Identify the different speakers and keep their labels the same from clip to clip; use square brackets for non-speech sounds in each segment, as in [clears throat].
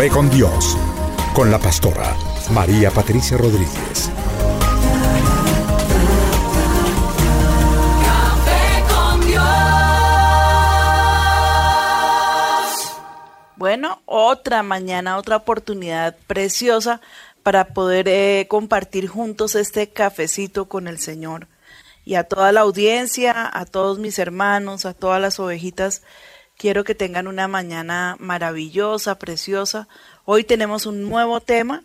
Speaker 1: Café con Dios, con
Speaker 2: la pastora María Patricia Rodríguez.
Speaker 1: Café con Dios.
Speaker 3: Bueno, otra mañana, otra oportunidad preciosa para poder eh, compartir juntos este cafecito con el Señor. Y a toda la audiencia, a todos mis hermanos, a todas las ovejitas, quiero que tengan una mañana maravillosa, preciosa. Hoy tenemos un nuevo tema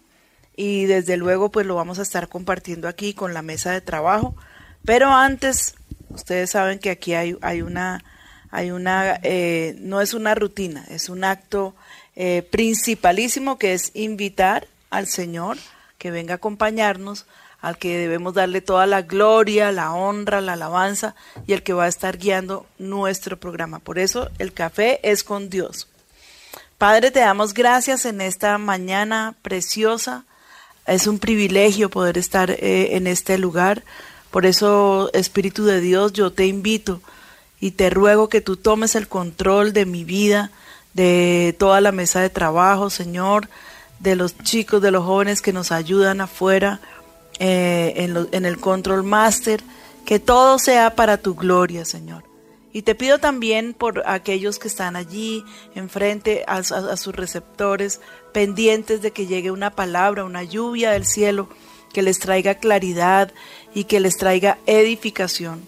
Speaker 3: y desde luego pues lo vamos a estar compartiendo aquí con la mesa de trabajo. Pero antes, ustedes saben que aquí hay, una, hay una, eh, no es una rutina, es un acto eh, principalísimo que es invitar al Señor que venga a acompañarnos, al que debemos darle toda la gloria, la honra, la alabanza y el que va a estar guiando nuestro programa. Por eso el café es con Dios. Padre, te damos gracias en esta mañana preciosa. Es un privilegio poder estar eh, en este lugar. Por eso, Espíritu de Dios, yo te invito y te ruego que tú tomes el control de mi vida, de toda la mesa de trabajo, Señor, de los chicos, de los jóvenes que nos ayudan afuera eh, en, el control master, que todo sea para tu gloria, Señor. Y te pido también por aquellos que están allí enfrente a- a sus receptores, pendientes de que llegue una palabra, una lluvia del cielo, que les traiga claridad y que les traiga edificación.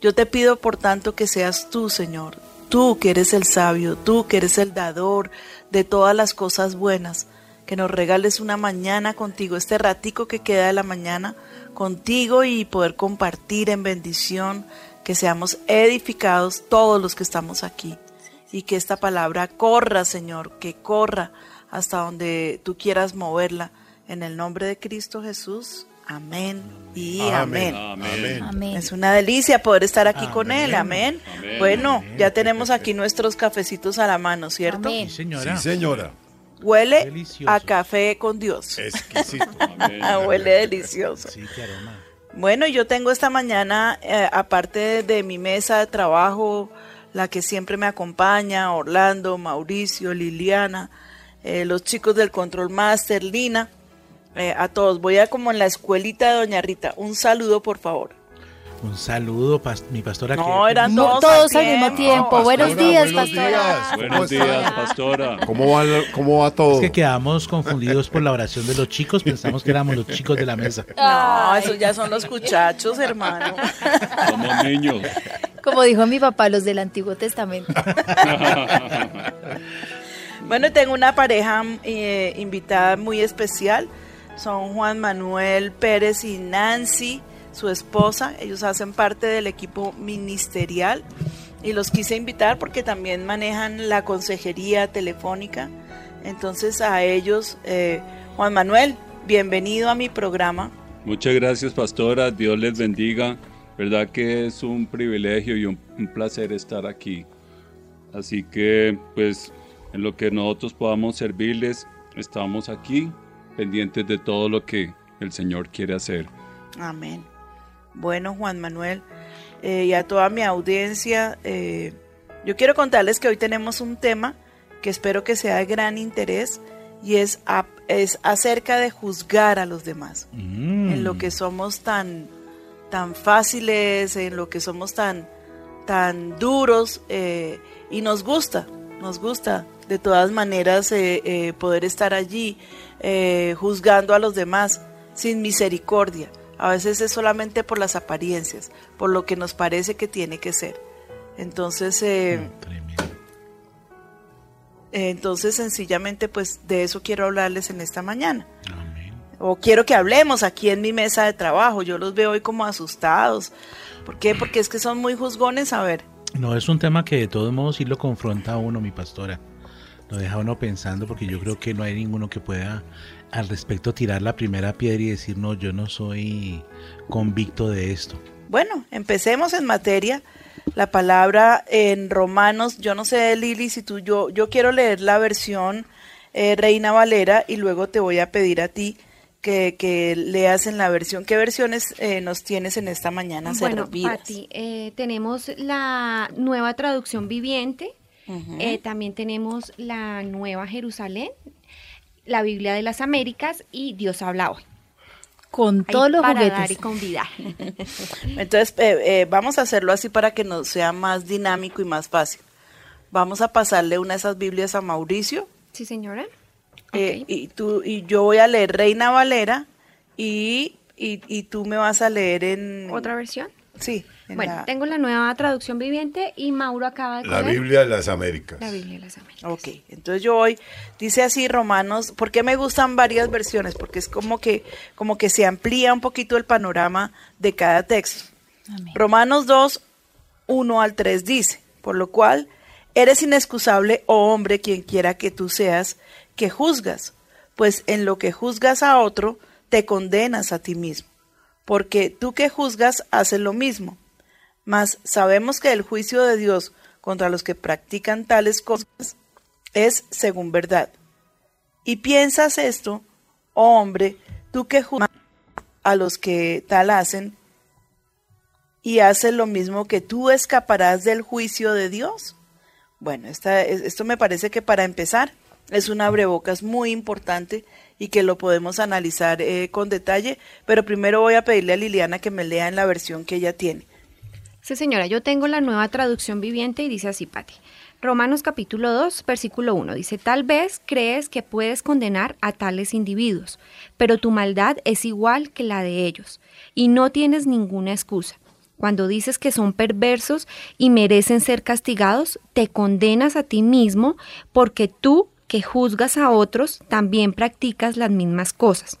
Speaker 3: Yo te pido, por tanto, que seas tú, Señor, tú que eres el sabio, tú que eres el dador de todas las cosas buenas, que nos regales una mañana contigo, este ratico que queda de la mañana contigo y poder compartir en bendición, que seamos edificados todos los que estamos aquí y que esta palabra corra, Señor, que corra hasta donde tú quieras moverla. En el nombre de Cristo Jesús. Amén y amén.
Speaker 4: Amén.
Speaker 5: Amén.
Speaker 3: Es una delicia poder estar aquí con Él, amén. Bueno, ya tenemos aquí nuestros cafecitos a la mano, ¿cierto?
Speaker 5: Amén.
Speaker 4: Sí, señora.
Speaker 6: Sí, señora.
Speaker 3: Huele
Speaker 4: Delicioso.
Speaker 3: a café con Dios.
Speaker 6: Exquisito. [laughs]
Speaker 3: Ah, Huele delicioso.
Speaker 4: Sí, qué aroma.
Speaker 3: Bueno, yo tengo esta mañana, eh, aparte de mi mesa de trabajo, la que siempre me acompaña, Orlando, Mauricio, Liliana, eh, los chicos del Control Master, Lina, eh, a todos. Voy a como en la escuelita de Doña Rita. Un saludo, por favor.
Speaker 4: Un saludo, mi pastora.
Speaker 3: No,
Speaker 4: que-
Speaker 3: eran todos,
Speaker 5: todos
Speaker 3: al
Speaker 5: mismo tiempo.
Speaker 6: Pastora,
Speaker 5: Buenos días,
Speaker 6: buenos
Speaker 5: pastora.
Speaker 6: días. ¿Cómo
Speaker 7: Buenos días, pastora.
Speaker 6: ¿Cómo va, cómo va todo?
Speaker 4: Es que quedamos confundidos por la oración de los chicos, pensamos que éramos los chicos de la mesa. [laughs]
Speaker 3: No, esos ya son los muchachos, hermano.
Speaker 7: Somos niños.
Speaker 5: Como dijo mi papá, los del Antiguo Testamento. [laughs]
Speaker 3: Bueno, tengo una pareja eh, invitada muy especial. Son Juan Manuel Pérez y Nancy, su esposa. Ellos hacen parte del equipo ministerial y los quise invitar porque también manejan la consejería telefónica. Entonces a ellos, eh, Juan Manuel, bienvenido a mi programa.
Speaker 7: Muchas gracias, pastora. Dios les bendiga. Verdad que es un privilegio y un, un placer estar aquí. Así que, pues, en lo que nosotros podamos servirles, estamos aquí pendientes de todo lo que el Señor quiere hacer.
Speaker 3: Amén. Bueno, Juan Manuel, eh, y a toda mi audiencia. eh, yo quiero contarles que hoy tenemos un tema que espero que sea de gran interés y es, a- es acerca de juzgar a los demás,
Speaker 4: Mm.
Speaker 3: en lo que somos tan, tan fáciles, en lo que somos tan, tan duros eh, y nos gusta, nos gusta de todas maneras poder estar allí juzgando a los demás sin misericordia. A veces es solamente por las apariencias, por lo que nos parece que tiene que ser. Entonces, eh, entonces sencillamente pues de eso quiero hablarles en esta mañana.
Speaker 4: Amén.
Speaker 3: O quiero que hablemos aquí en mi mesa de trabajo. Yo los veo hoy como asustados. ¿Por qué? Porque es que son muy juzgones. A ver,
Speaker 4: No, es un tema que de todos modos sí lo confronta a uno, mi pastora. Lo deja uno pensando porque yo creo que no hay ninguno que pueda al respecto tirar la primera piedra y decir, no, yo no soy convicto de esto.
Speaker 3: Bueno, empecemos en materia. La palabra en Romanos, yo no sé, Lili, si tú, yo, yo quiero leer la versión eh, Reina Valera y luego te voy a pedir a ti que, que leas en la versión. ¿Qué versiones eh, nos tienes en esta mañana
Speaker 6: Bueno? Pati, eh, tenemos la nueva traducción viviente, eh, también tenemos la nueva Jerusalén, la Biblia de las Américas y Dios habla hoy.
Speaker 5: Con
Speaker 6: Ahí
Speaker 5: todos los
Speaker 6: para dar y convidar. [laughs]
Speaker 3: Entonces, eh, eh, vamos a hacerlo así para que nos sea más dinámico y más fácil. Vamos a pasarle una de esas Biblias a Mauricio
Speaker 6: ¿Sí, señora?
Speaker 3: eh, y, tú, y yo voy a leer Reina Valera y, y, y tú me vas a leer en...
Speaker 6: ¿Otra versión?
Speaker 3: Sí. En
Speaker 6: Bueno,
Speaker 3: la-
Speaker 6: tengo la nueva traducción viviente y Mauro acaba de
Speaker 8: La Biblia de las Américas.
Speaker 6: la Biblia de las Américas.
Speaker 3: Ok, entonces yo voy, dice así Romanos, ¿por qué me gustan varias versiones? Porque es como que, como que se amplía un poquito el panorama de cada texto.
Speaker 5: Amén.
Speaker 3: Romanos 2, 1 al 3 dice, por lo cual eres inexcusable, oh hombre, quien quiera que tú seas, que juzgas, pues en lo que juzgas a otro, te condenas a ti mismo, porque tú que juzgas haces lo mismo. Mas sabemos que el juicio de Dios contra los que practican tales cosas es según verdad. Y piensas esto, oh hombre, tú que juzgas a los que tal hacen, y haces lo mismo que tú escaparás del juicio de Dios. Bueno, esta- es- esto me parece que para empezar es un abrebocas muy importante y que lo podemos analizar eh, con detalle, pero primero voy a pedirle a Liliana que me lea en la versión que ella tiene.
Speaker 6: Sí, señora, yo tengo la nueva traducción viviente y dice así, Pati. Romanos capítulo 2, versículo 1 dice, tal vez crees que puedes condenar a tales individuos, pero tu maldad es igual que la de ellos, y no tienes ninguna excusa. Cuando dices que son perversos y merecen ser castigados, te condenas a ti mismo porque tú que juzgas a otros también practicas las mismas cosas.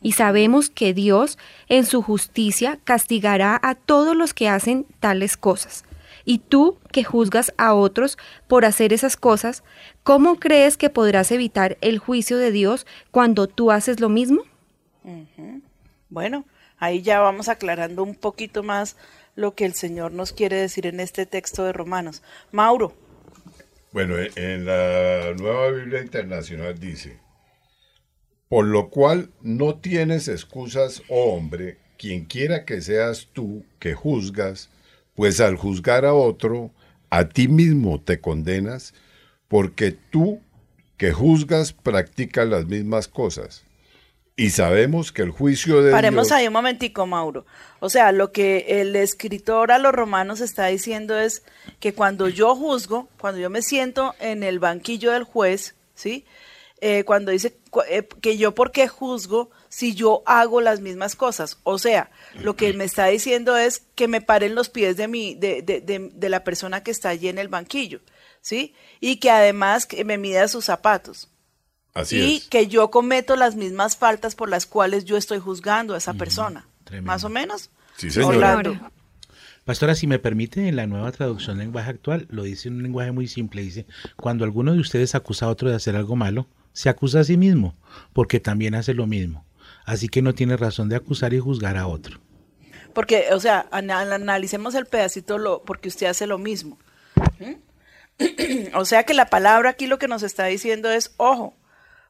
Speaker 6: Y sabemos que Dios, en su justicia, castigará a todos los que hacen tales cosas. Y tú, que juzgas a otros por hacer esas cosas, ¿cómo crees que podrás evitar el juicio de Dios cuando tú haces lo mismo?
Speaker 3: Bueno, ahí ya vamos aclarando un poquito más lo que el Señor nos quiere decir en este texto de Romanos. Mauro,
Speaker 8: Bueno, en- en la nueva Biblia Internacional dice, por lo cual no tienes excusas, oh hombre, quien quiera que seas tú que juzgas, pues al juzgar a otro, a ti mismo te condenas, porque tú que juzgas practicas las mismas cosas. Y sabemos que el juicio de
Speaker 3: paremos
Speaker 8: Dios...
Speaker 3: ahí un momentico, Mauro. O sea, lo que el escritor a los romanos está diciendo es que cuando yo juzgo, cuando yo me siento en el banquillo del juez, ¿sí? Eh, cuando dice eh, que yo por qué juzgo si yo hago las mismas cosas. O sea, lo que me está diciendo es que me paren los pies de, mi, de, de, de, de la persona que está allí en el banquillo, ¿sí? Y que además que me mida sus zapatos.
Speaker 8: Así
Speaker 3: y
Speaker 8: es.
Speaker 3: que yo cometo las mismas faltas por las cuales yo estoy juzgando a esa persona.
Speaker 4: tremendo.
Speaker 3: Más o menos.
Speaker 8: Sí. Señora.
Speaker 4: Pastora, si me permite, en la nueva traducción lenguaje actual lo dice en un lenguaje muy simple. Dice, cuando alguno de ustedes acusa a otro de hacer algo malo, se acusa a sí mismo, porque también hace lo mismo. Así que no tiene razón de acusar y juzgar a otro.
Speaker 3: Porque, o sea, ana- analicemos el pedacito lo, porque usted hace lo mismo. ¿Mm? [clears throat] o sea que la palabra aquí lo que nos está diciendo es, ojo,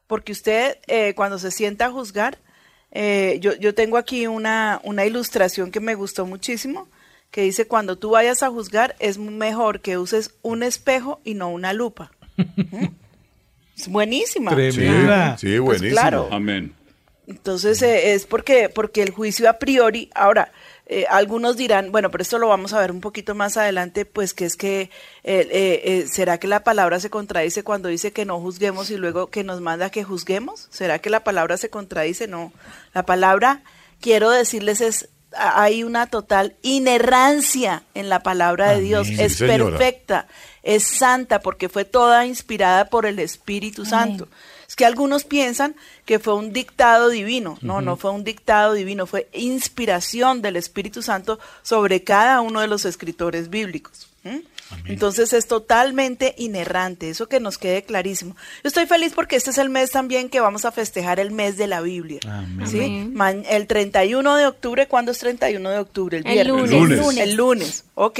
Speaker 3: porque usted eh, cuando se sienta a juzgar, eh, yo, yo tengo aquí una, una ilustración que me gustó muchísimo, que dice cuando tú vayas a juzgar es mejor que uses un espejo y no una lupa. ¿Mm? Es buenísima.
Speaker 4: Tremenda.
Speaker 8: Sí, buenísimo.
Speaker 3: claro.
Speaker 7: Amén.
Speaker 3: Entonces eh, es porque, porque el juicio a priori, ahora, eh, algunos dirán, bueno, pero esto lo vamos a ver un poquito más adelante, pues que es que, eh, ¿será que la palabra se contradice cuando dice que no juzguemos y luego que nos manda que juzguemos? ¿Será que la palabra se contradice? No, la palabra, quiero decirles, es hay una total inerrancia en la palabra de. Dios,
Speaker 4: Sí,
Speaker 3: es
Speaker 8: señora.
Speaker 3: perfecta, es santa porque fue toda inspirada por el Espíritu Santo. Es que algunos piensan que fue un dictado divino. No, no fue un dictado divino, fue inspiración del Espíritu Santo sobre cada uno de los escritores bíblicos. Entonces es totalmente inerrante, eso que nos quede clarísimo. Yo estoy feliz porque este es el mes también que vamos a festejar el mes de la Biblia.
Speaker 4: Amén.
Speaker 3: ¿sí?
Speaker 6: Amén.
Speaker 3: El 31 de octubre, ¿cuándo es 31 de octubre? El
Speaker 6: El
Speaker 3: viernes.
Speaker 6: lunes.
Speaker 8: El lunes.
Speaker 3: El lunes, ok.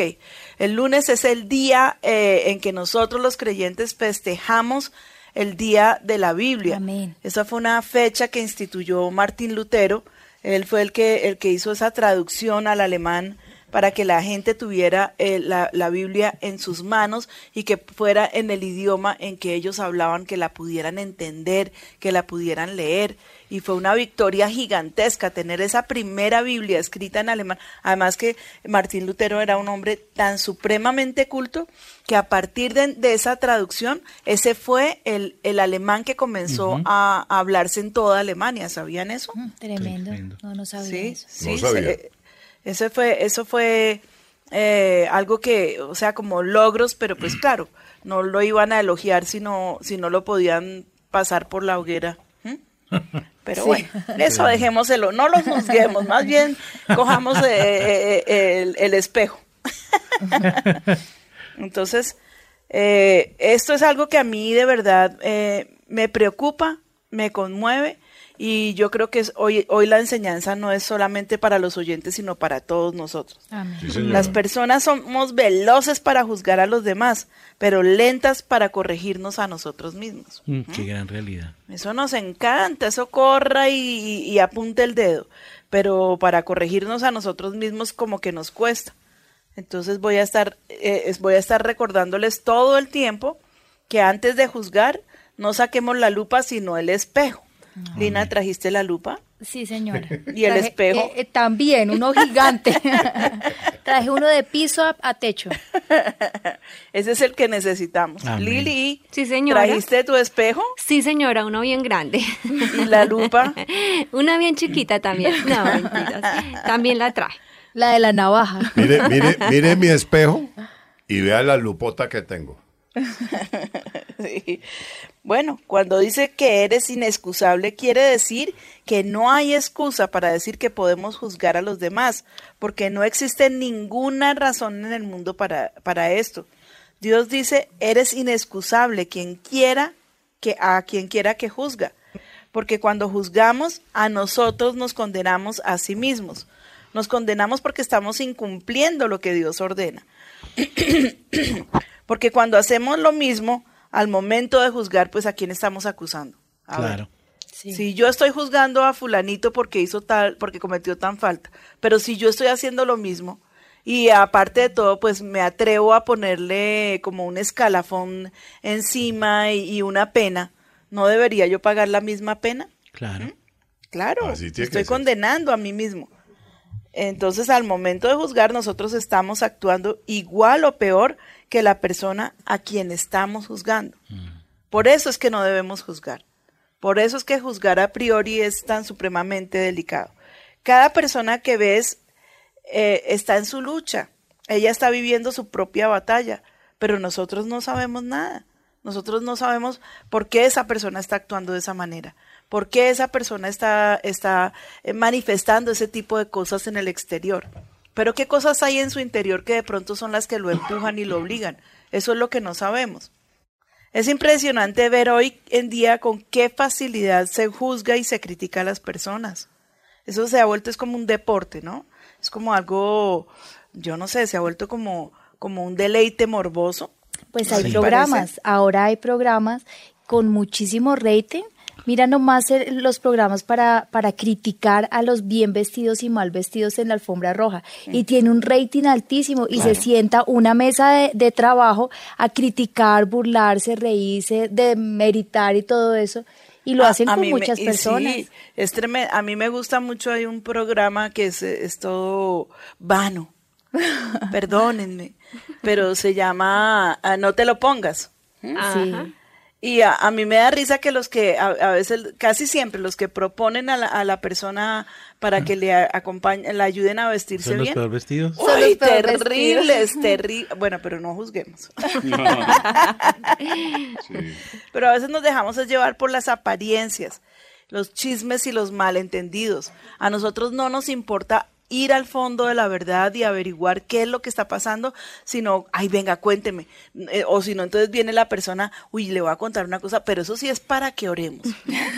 Speaker 3: El lunes es el día eh, en que nosotros los creyentes festejamos el día de la Biblia.
Speaker 5: Amén.
Speaker 3: Esa fue una fecha que instituyó Martín Lutero. Él fue el que, el que hizo esa traducción al alemán para que la gente tuviera eh, la, la Biblia en sus manos y que fuera en el idioma en que ellos hablaban, que la pudieran entender, que la pudieran leer. Y fue una victoria gigantesca tener esa primera Biblia escrita en alemán. Además que Martín Lutero era un hombre tan supremamente culto que a partir de, de esa traducción, ese fue el, el alemán que comenzó a, a hablarse en toda Alemania. ¿Sabían eso?
Speaker 5: Mm, Tremendo.
Speaker 4: Tremendo.
Speaker 5: No, no sabía
Speaker 3: Sí,
Speaker 5: eso.
Speaker 3: sí,
Speaker 8: No sabía.
Speaker 3: se- ese fue, eso fue eh, algo que, o sea, como logros, pero pues claro, no lo iban a elogiar si no, si no lo podían pasar por la hoguera. [laughs] Pero bueno, eso dejémoselo, no lo juzguemos, más bien cojamos eh, eh, eh, el, el espejo. [laughs] Entonces, eh, esto es algo que a mí de verdad eh, me preocupa, me conmueve y yo creo que es- hoy, hoy la enseñanza no es solamente para los oyentes, sino para todos nosotros.
Speaker 5: Amén.
Speaker 8: Sí, señora.
Speaker 3: Las personas somos veloces para juzgar a los demás, pero lentas para corregirnos a nosotros mismos.
Speaker 4: Mm, Qué gran realidad.
Speaker 3: Eso nos encanta, eso corra y, y, y apunte el dedo, pero para corregirnos a nosotros mismos como que nos cuesta. Entonces voy a estar, eh, voy a estar recordándoles todo el tiempo que antes de juzgar no saquemos la lupa sino el espejo. Lina, ¿trajiste la lupa?
Speaker 5: Sí, señora. [laughs]
Speaker 3: ¿Y el espejo?
Speaker 5: eh, eh, también, uno gigante. [laughs] Traje uno de piso a, a techo. [laughs]
Speaker 3: Ese es el que necesitamos.
Speaker 4: Amén.
Speaker 3: Lili,
Speaker 6: Sí, señora.
Speaker 3: ¿trajiste tu espejo
Speaker 6: Sí, señora, uno bien grande.
Speaker 3: y la lupa?
Speaker 6: Una bien chiquita también. No, mentiras. También la trae.
Speaker 5: La de la navaja.
Speaker 8: Mire, mire, mire mi espejo y vea la lupota que tengo.
Speaker 3: Sí. Bueno, cuando dice que eres inexcusable, quiere decir que no hay excusa para decir que podemos juzgar a los demás, porque no existe ninguna razón en el mundo para, para esto. Dios dice, eres inexcusable quien quiera que a quien quiera que juzga, porque cuando juzgamos a nosotros nos condenamos a sí mismos. Nos condenamos porque estamos incumpliendo lo que Dios ordena. [clears throat] Porque cuando hacemos lo mismo, al momento de juzgar, pues a quién estamos acusando. A ver.
Speaker 4: Claro.
Speaker 5: Sí.
Speaker 3: Si yo estoy juzgando a fulanito porque hizo tal, porque cometió tan falta, pero si yo estoy haciendo lo mismo y aparte de todo, pues me atrevo a ponerle como un escalafón encima y, y una pena, ¿no debería yo pagar la misma pena?
Speaker 4: Claro.
Speaker 3: Claro,
Speaker 8: Así tiene
Speaker 3: estoy
Speaker 8: que ser.
Speaker 3: condenando a mí mismo. Entonces, al momento de juzgar, nosotros estamos actuando igual o peor que la persona a quien estamos juzgando. Por eso es que no debemos juzgar. Por eso es que juzgar a priori es tan supremamente delicado. Cada persona que ves eh, está en su lucha. Ella está viviendo su propia batalla, pero nosotros no sabemos nada. Nosotros no sabemos por qué esa persona está actuando de esa manera, por qué esa persona está, está eh, manifestando ese tipo de cosas en el exterior. Pero qué cosas hay en su interior que de pronto son las que lo empujan y lo obligan. Eso es lo que no sabemos. Es impresionante ver hoy en día con qué facilidad se juzga y se critica a las personas. Eso se ha vuelto es como un deporte, ¿no? Es como algo, yo no sé, se ha vuelto como, como un deleite morboso.
Speaker 5: Pues hay
Speaker 3: Sí.
Speaker 5: programas,
Speaker 3: Parece.
Speaker 5: ahora hay programas con muchísimo rating Mira nomás los programas para, para criticar a los bien vestidos y mal vestidos en la alfombra roja. Y tiene un rating altísimo y se sienta una mesa de, de trabajo a criticar, burlarse, reírse, demeritar y todo eso. Y lo
Speaker 3: A-
Speaker 5: hacen
Speaker 3: a
Speaker 5: con
Speaker 3: me-
Speaker 5: muchas personas.
Speaker 3: sí, es tremen- A mí me gusta mucho, hay un programa que es, es todo vano. [laughs] Perdónenme, pero se llama ah, No te lo pongas.
Speaker 5: Sí.
Speaker 3: Y a, a mí me da risa que los que, a, a veces, casi siempre, los que proponen a la, a la persona para que le a- acompañe, la ayuden a vestirse
Speaker 4: Son los
Speaker 3: bien.
Speaker 4: peor vestidos.
Speaker 5: Son
Speaker 3: Uy,
Speaker 5: los peor
Speaker 3: terribles, [laughs] terrible. Bueno, pero no juzguemos. [laughs] [laughs] Pero a veces nos dejamos llevar por las apariencias, los chismes y los malentendidos. A nosotros no nos importa ir al fondo de la verdad y averiguar qué es lo que está pasando, sino, ay, venga, cuénteme. Eh, o si no, entonces viene la persona, uy, le voy a contar una cosa, pero eso sí es para que oremos.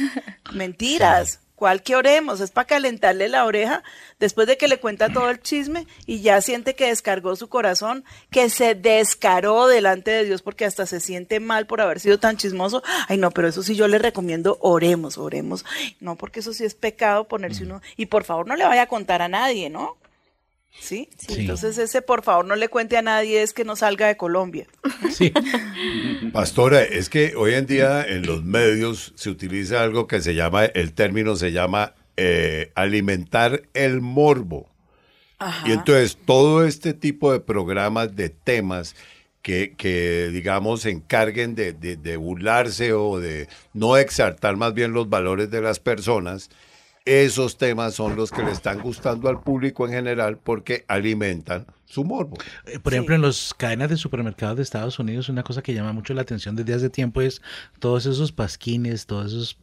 Speaker 3: [laughs] Mentiras. ¿Cuál que oremos? Es para calentarle la oreja después de que le cuenta todo el chisme y ya siente que descargó su corazón, que se descaró delante de Dios porque hasta se siente mal por haber sido tan chismoso. Ay, no, pero eso sí yo le recomiendo, oremos, oremos. No, porque eso sí es pecado ponerse uno. Y por favor no le vaya a contar a nadie, ¿no? ¿Sí?
Speaker 4: Sí.
Speaker 3: Entonces ese por favor no le cuente a nadie es que no salga de Colombia.
Speaker 4: Sí. [laughs]
Speaker 8: Pastora, es que hoy en día en los medios se utiliza algo que se llama, el término se llama eh, alimentar el morbo. Y entonces todo este tipo de programas de temas que, que, digamos, se encarguen de, de- de burlarse o de no exaltar más bien los valores de las personas, esos temas son los que le están gustando al público en general porque alimentan su morbo.
Speaker 4: Eh, Por ejemplo, en las cadenas de supermercados de Estados Unidos, una cosa que llama mucho la atención desde hace tiempo es todos esos pasquines, todos esos,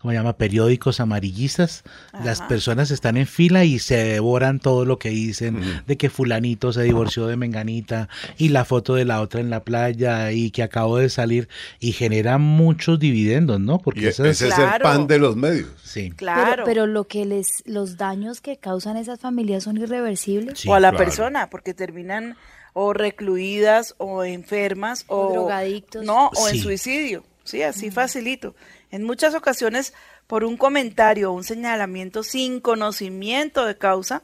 Speaker 4: ¿cómo se llama?, periódicos amarillistas. Las personas están en fila y se devoran todo lo que dicen, de que fulanito se divorció de Menganita y la foto de la otra en la playa y que acabó de salir y genera muchos dividendos, ¿no? Porque esas-
Speaker 8: ese es el
Speaker 3: Claro.
Speaker 8: pan de los medios.
Speaker 4: sí.
Speaker 3: Claro.
Speaker 5: Pero, pero lo que les, los daños que causan esas familias son irreversibles.
Speaker 4: Sí,
Speaker 3: o a la
Speaker 8: claro.
Speaker 3: persona, porque terminan o recluidas o enfermas o,
Speaker 5: O drogadictos.
Speaker 3: No, o en suicidio. Sí, así facilito. En muchas ocasiones, por un comentario o un señalamiento sin conocimiento de causa,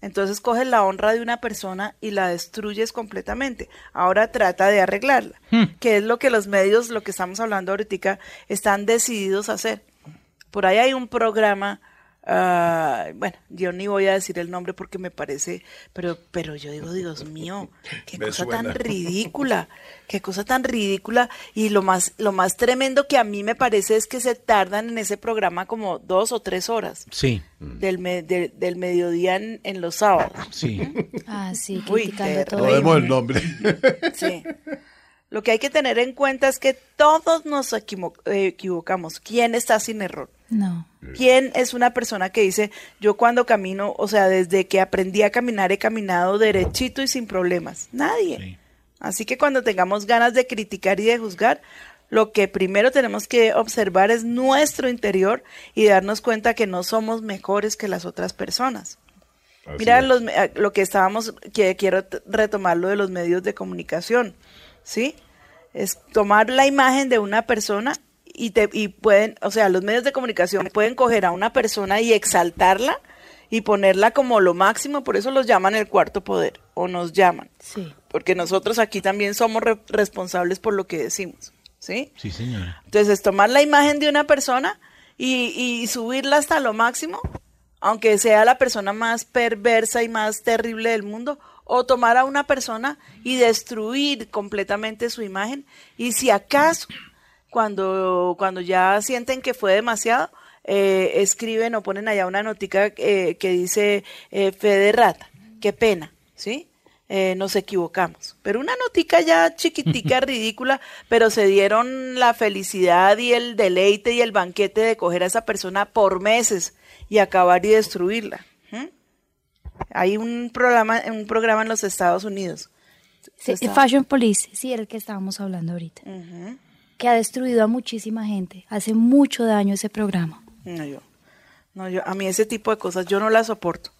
Speaker 3: entonces coges la honra de una persona y la destruyes completamente. Ahora trata de arreglarla, que es lo que los medios, lo que estamos hablando ahorita, están decididos a hacer. Por ahí hay un programa, ah, bueno, yo ni voy a decir el nombre porque me parece, pero, pero yo digo, Dios mío, qué
Speaker 8: Me
Speaker 3: cosa
Speaker 8: suena.
Speaker 3: tan [laughs] ridícula, qué cosa tan ridícula. Y lo más, lo más tremendo que a mí me parece es que se tardan en ese programa como dos o tres horas
Speaker 4: Sí,
Speaker 3: del, me- de- del mediodía en, en los sábados.
Speaker 4: sí. [laughs]
Speaker 5: Ah, sí,
Speaker 3: Uy,
Speaker 5: criticando todo.
Speaker 3: terrible.
Speaker 8: Podemos el nombre.
Speaker 3: Sí. Lo que hay que tener en cuenta es que todos nos eh, equivocamos. ¿Quién está sin error?
Speaker 5: No.
Speaker 3: ¿Quién es una persona que dice, yo cuando camino, o sea, desde que aprendí a caminar he caminado derechito y sin problemas? Nadie.
Speaker 4: Sí.
Speaker 3: Así que cuando tengamos ganas de criticar y de juzgar, lo que primero tenemos que observar es nuestro interior y darnos cuenta que no somos mejores que las otras personas.
Speaker 8: Así
Speaker 3: Mira los ah, lo que estábamos, que quiero retomar lo de los medios de comunicación, ¿sí? Es tomar la imagen de una persona y, te, y pueden, o sea, los medios de comunicación pueden coger a una persona y exaltarla y ponerla como lo máximo, por eso los llaman el cuarto poder, o nos llaman,
Speaker 5: Sí.
Speaker 3: porque nosotros aquí también somos re- responsables por lo que decimos, ¿sí?
Speaker 4: Sí, señora.
Speaker 3: Entonces, tomar la imagen de una persona y, y subirla hasta lo máximo, aunque sea la persona más perversa y más terrible del mundo, o tomar a una persona y destruir completamente su imagen. Y si acaso, cuando, cuando ya sienten que fue demasiado, eh, escriben o ponen allá una notica eh, que dice eh, fe de rata, qué pena, ¿sí? Eh, nos equivocamos. Pero una notica ya chiquitica, [laughs] ridícula, pero se dieron la felicidad y el deleite y el banquete de coger a esa persona por meses y acabar y destruirla. Hay un programa, un programa en los Estados Unidos.
Speaker 5: Sí, Fashion Police, sí, era el que estábamos hablando ahorita.
Speaker 3: Ujú.
Speaker 5: Que ha destruido a muchísima gente. Hace mucho daño ese programa.
Speaker 3: No, yo, no, yo, a mí ese tipo de cosas yo no las soporto.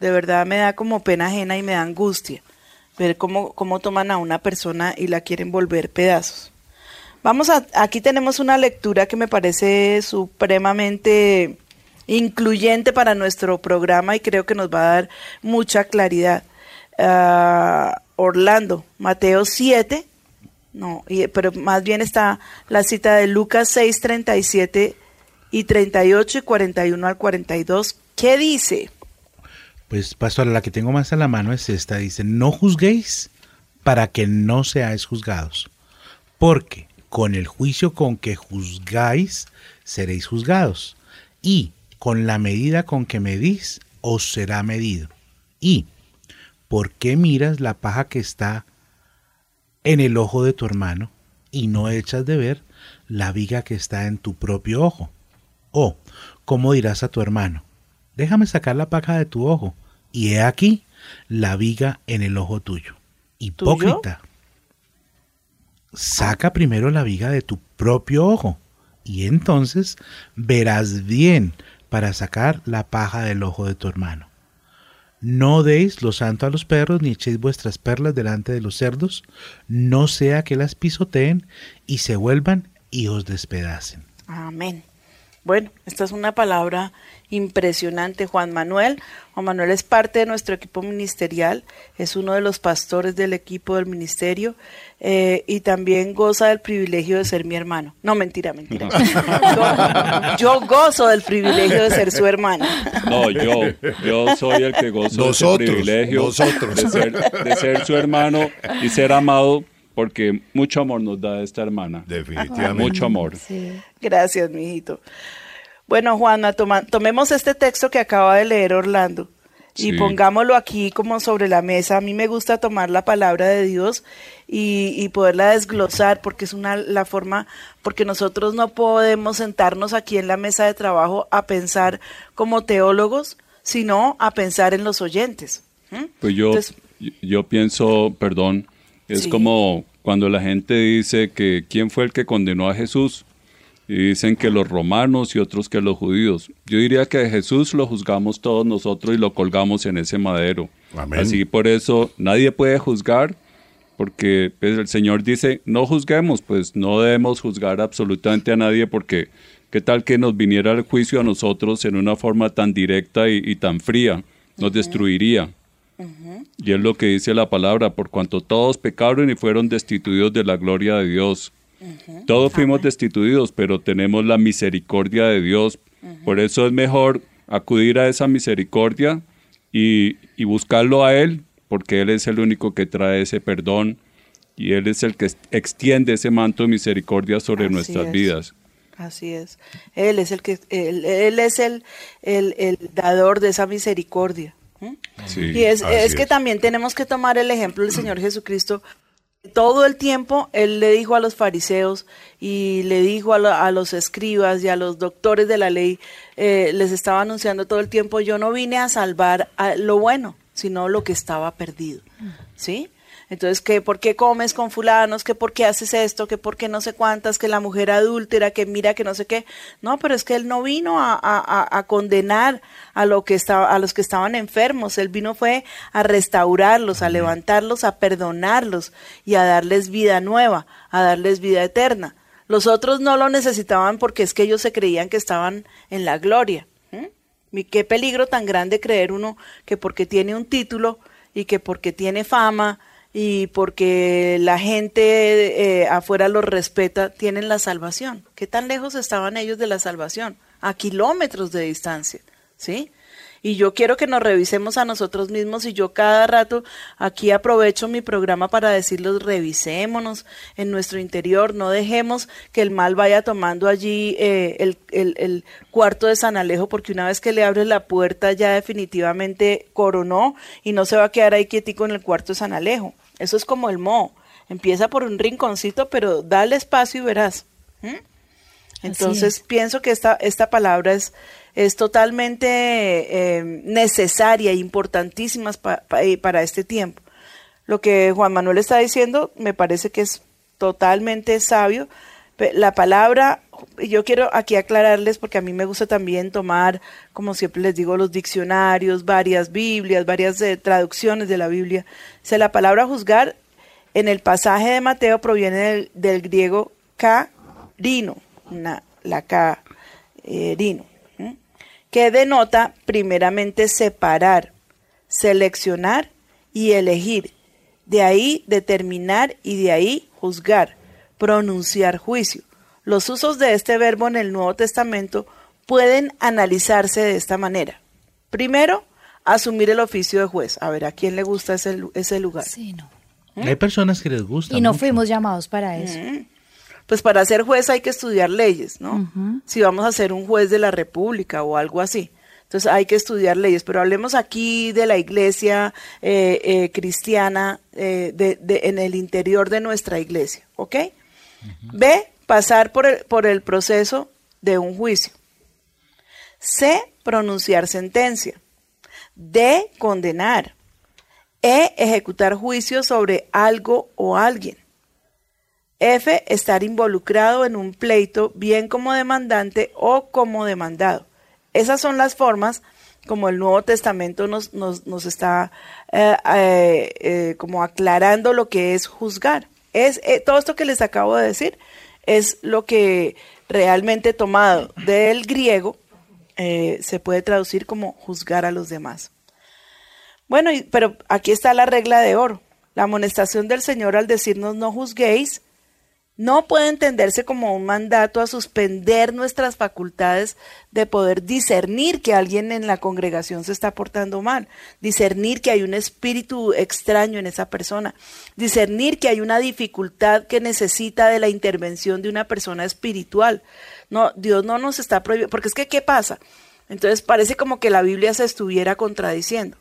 Speaker 3: De verdad me da como pena ajena y me da angustia ver cómo, cómo toman a una persona y la quieren volver pedazos. Vamos a, aquí tenemos una lectura que me parece supremamente incluyente para nuestro programa y creo que nos va a dar mucha claridad. Ah, Orlando, Mateo 7, no, y- pero más bien está la cita de Lucas 6, 37 y 38 y 41 al 42. ¿Qué dice?
Speaker 4: Pues, pastora, la que tengo más a la mano es esta. Dice, no juzguéis para que no seáis juzgados. Porque con el juicio con que juzgáis, seréis juzgados. Y con la medida con que medís, os será medido. Y, ¿por qué miras la paja que está en el ojo de tu hermano y no echas de ver la viga que está en tu propio ojo? O, ¿cómo dirás a tu hermano? Déjame sacar la paja de tu ojo, y he aquí la viga en el ojo tuyo. Hipócrita. Saca primero la viga de tu propio ojo, y entonces verás bien para sacar la paja del ojo de tu hermano. No deis lo santo a los perros, ni echéis vuestras perlas delante de los cerdos, no sea que las pisoteen y se vuelvan y os despedacen.
Speaker 3: Amén. Bueno, esta es una palabra impresionante. Juan Manuel. Juan Manuel es parte de nuestro equipo ministerial, es uno de los pastores del equipo del ministerio eh, y también goza del privilegio de ser mi hermano. No, mentira, mentira. Yo, yo gozo del privilegio de ser su hermano.
Speaker 7: No, yo, yo soy el que gozo de ese
Speaker 8: Nosotros,
Speaker 7: privilegio
Speaker 8: nosotros.
Speaker 7: De, ser, de ser su hermano y ser amado, porque mucho amor nos da esta hermana.
Speaker 8: Definitivamente.
Speaker 7: Mucho amor.
Speaker 5: Sí.
Speaker 3: Gracias, mijito. Bueno, Juana, toma- tomemos este texto que acaba de leer Orlando y
Speaker 7: Sí.
Speaker 3: pongámoslo aquí como sobre la mesa. A mí me gusta tomar la palabra de Dios y, y poderla desglosar porque es una la forma, porque nosotros no podemos sentarnos aquí en la mesa de trabajo a pensar como teólogos, sino a pensar en los oyentes. ¿Mm?
Speaker 7: Pues yo,
Speaker 3: Entonces,
Speaker 7: yo- yo pienso, perdón, es
Speaker 3: Sí.
Speaker 7: como cuando la gente dice que quién fue el que condenó a Jesús y dicen que los romanos y otros que los judíos. Yo diría que a Jesús lo juzgamos todos nosotros y lo colgamos en ese madero.
Speaker 8: Amén.
Speaker 7: Así por eso nadie puede juzgar porque pues, el Señor dice no juzguemos, pues no debemos juzgar absolutamente a nadie porque qué tal que nos viniera el juicio a nosotros en una forma tan directa y, y tan fría, nos destruiría. Y es lo que dice la palabra, por cuanto todos pecaron y fueron destituidos de la gloria de Dios. Todos fuimos destituidos, pero tenemos la misericordia de Dios. Por eso es mejor acudir a esa misericordia y, y buscarlo a Él, porque Él es el único que trae ese perdón y Él es el que ex- extiende ese manto de misericordia sobre
Speaker 3: Así
Speaker 7: nuestras
Speaker 3: es.
Speaker 7: vidas.
Speaker 3: Así es. Él es el que él, él es el, el, el dador de esa misericordia. ¿Mm?
Speaker 7: Sí,
Speaker 3: y es, es que
Speaker 8: es.
Speaker 3: también tenemos que tomar el ejemplo del Señor Jesucristo. Todo el tiempo Él le dijo a los fariseos y le dijo a, lo- a los escribas y a los doctores de la ley, eh, les estaba anunciando todo el tiempo, yo no vine a salvar a lo bueno, sino lo que estaba perdido. ¿Sí? Entonces, que por qué comes con fulanos, que por qué haces esto, que por qué no sé cuántas, que la mujer adúltera, que mira que no sé qué. No, pero es que él no vino a, a- condenar a, lo que estaba, a los que estaban enfermos. Él vino fue a restaurarlos, a levantarlos, a perdonarlos y a darles vida nueva, a darles vida eterna. Los otros no lo necesitaban porque es que ellos se creían que estaban en la gloria. ¿Mm? Y qué peligro tan grande creer uno que porque tiene un título y que porque tiene fama y porque la gente eh, afuera los respeta, tienen la salvación. ¿Qué tan lejos estaban ellos de la salvación? A kilómetros de distancia, ¿sí? Y yo quiero que nos revisemos a nosotros mismos y yo cada rato aquí aprovecho mi programa para decirles revisémonos en nuestro interior, no dejemos que el mal vaya tomando allí eh, el, el- cuarto de San Alejo porque una vez que le abres la puerta ya definitivamente coronó y no se va a quedar ahí quietico en el cuarto de San Alejo. Eso es como el moho. Empieza por un rinconcito, pero dale espacio y verás. ¿Mm? Entonces
Speaker 5: es.
Speaker 3: pienso que esta, esta palabra es, es totalmente eh, necesaria e importantísima pa- pa- eh, para este tiempo. Lo que Juan Manuel está diciendo me parece que es totalmente sabio. La palabra, yo quiero aquí aclararles porque a mí me gusta también tomar, como siempre les digo, los diccionarios, varias Biblias, varias eh, traducciones de la Biblia. O sea, la palabra juzgar en el pasaje de Mateo proviene del, griego carino, la carino, ¿m? que denota primeramente separar, seleccionar y elegir, de ahí determinar y de ahí juzgar, pronunciar juicio. Los usos de este verbo en el Nuevo Testamento pueden analizarse de esta manera. Primero, asumir el oficio de juez. A ver, ¿a quién le gusta ese, lu- ese lugar?
Speaker 5: Sí, no.
Speaker 4: Hay personas que les gusta.
Speaker 5: Y no
Speaker 4: mucho.
Speaker 5: fuimos llamados para eso.
Speaker 3: Pues para ser juez hay que estudiar leyes, ¿no? Si vamos a ser un juez de la República o algo así. Entonces hay que estudiar leyes, pero hablemos aquí de la iglesia eh, eh, cristiana eh, de- de- en el interior de nuestra iglesia, ¿ok? B, pasar por el, proceso de un juicio. C, pronunciar sentencia. D, condenar. E, ejecutar juicio sobre algo o alguien. F, estar involucrado en un pleito, bien como demandante o como demandado. Esas son las formas como el Nuevo Testamento nos está eh, eh, eh, como aclarando lo que es juzgar. Es, eh, todo esto que les acabo de decir es lo que realmente tomado del griego eh, se puede traducir como juzgar a los demás. Bueno, pero aquí está la regla de oro. La amonestación del Señor al decirnos no juzguéis no puede entenderse como un mandato a suspender nuestras facultades de poder discernir que alguien en la congregación se está portando mal, discernir que hay un espíritu extraño en esa persona, discernir que hay una dificultad que necesita de la intervención de una persona espiritual. No, Dios no nos está prohibiendo, porque es que ¿qué pasa? Entonces parece como que la Biblia se estuviera contradiciendo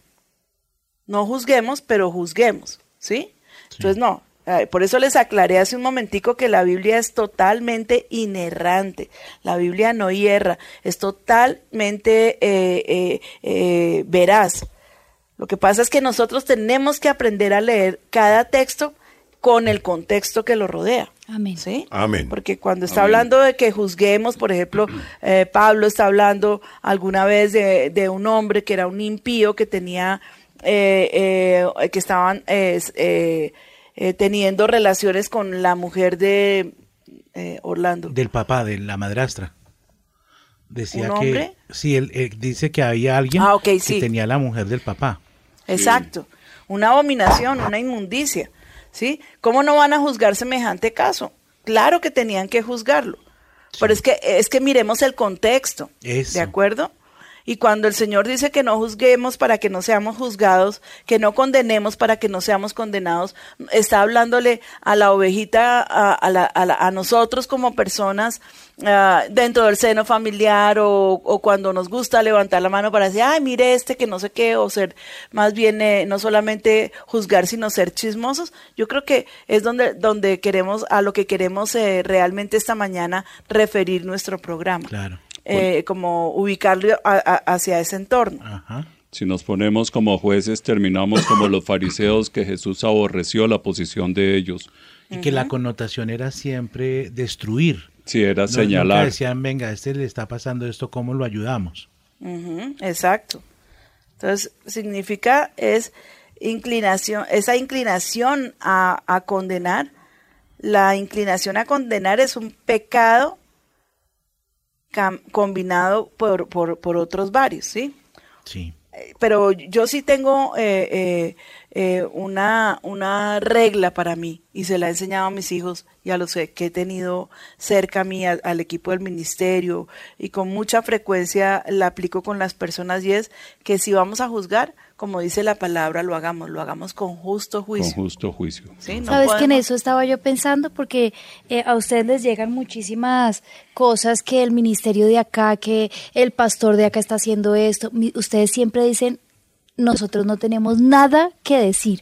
Speaker 3: no juzguemos, pero juzguemos, ¿sí? Entonces, no. Por eso les aclaré hace un momentico que la Biblia es totalmente inerrante. La Biblia no hierra, es totalmente eh, eh, eh, veraz. Lo que pasa es que nosotros tenemos que aprender a leer cada texto con el contexto que lo rodea.
Speaker 5: Amén.
Speaker 3: ¿Sí?
Speaker 8: Amén.
Speaker 3: Porque cuando está
Speaker 8: Amén.
Speaker 3: hablando de que juzguemos, por ejemplo, eh, Pablo está hablando alguna vez de, de un hombre que era un impío que tenía, eh, eh, que estaban eh, teniendo relaciones con la mujer de eh, Orlando.
Speaker 4: Del papá, de la madrastra. Decía
Speaker 3: ¿Un
Speaker 4: que
Speaker 3: hombre?
Speaker 4: sí, él, él dice que había alguien
Speaker 3: Ah,
Speaker 4: que
Speaker 3: sí.
Speaker 4: tenía la mujer del papá.
Speaker 3: Exacto. Una abominación, una inmundicia. ¿Sí? ¿Cómo no van a juzgar semejante caso? Claro que tenían que juzgarlo. Pero es que, es que miremos el contexto.
Speaker 4: Eso.
Speaker 3: ¿De acuerdo? Y cuando el Señor dice que no juzguemos para que no seamos juzgados, que no condenemos para que no seamos condenados, está hablándole a la ovejita, a, a la- a la- a nosotros como personas ah, dentro del seno familiar o, o cuando nos gusta levantar la mano para decir, ay, mire este que no sé qué, o ser más bien eh, no solamente juzgar, sino ser chismosos. Yo creo que es donde, donde queremos, a lo que queremos eh, realmente esta mañana referir nuestro programa
Speaker 4: Claro.
Speaker 3: Eh, como ubicarlo a- a- hacia ese entorno.
Speaker 4: Ajá.
Speaker 7: Si nos ponemos como jueces, terminamos como los fariseos que Jesús aborreció la posición de ellos.
Speaker 4: Y que la connotación era siempre destruir.
Speaker 7: Si era
Speaker 4: No- nunca
Speaker 7: señalar.
Speaker 4: decían, venga, este le está pasando esto, ¿cómo lo ayudamos?
Speaker 3: Ujú, exacto. Entonces, significa es inclinación, esa inclinación a, a condenar, la inclinación a condenar es un pecado combinado por, por, por otros varios, ¿sí?
Speaker 4: Sí.
Speaker 3: pero yo sí tengo eh, eh, eh, una, una regla para mí y se la he enseñado a mis hijos y a los que que he tenido cerca a mí, a- al equipo del ministerio y con mucha frecuencia la aplico con las personas y es que si vamos a juzgar, como dice la palabra, lo hagamos, lo hagamos con justo
Speaker 7: Con
Speaker 3: juicio.
Speaker 7: justo juicio.
Speaker 3: ¿sí? No
Speaker 5: Sabes que en
Speaker 3: podemos-
Speaker 5: eso estaba yo pensando porque eh, a ustedes les llegan muchísimas cosas que el ministerio de acá, que el pastor de acá está haciendo esto. Mi- ustedes siempre dicen, nosotros no tenemos nada que decir.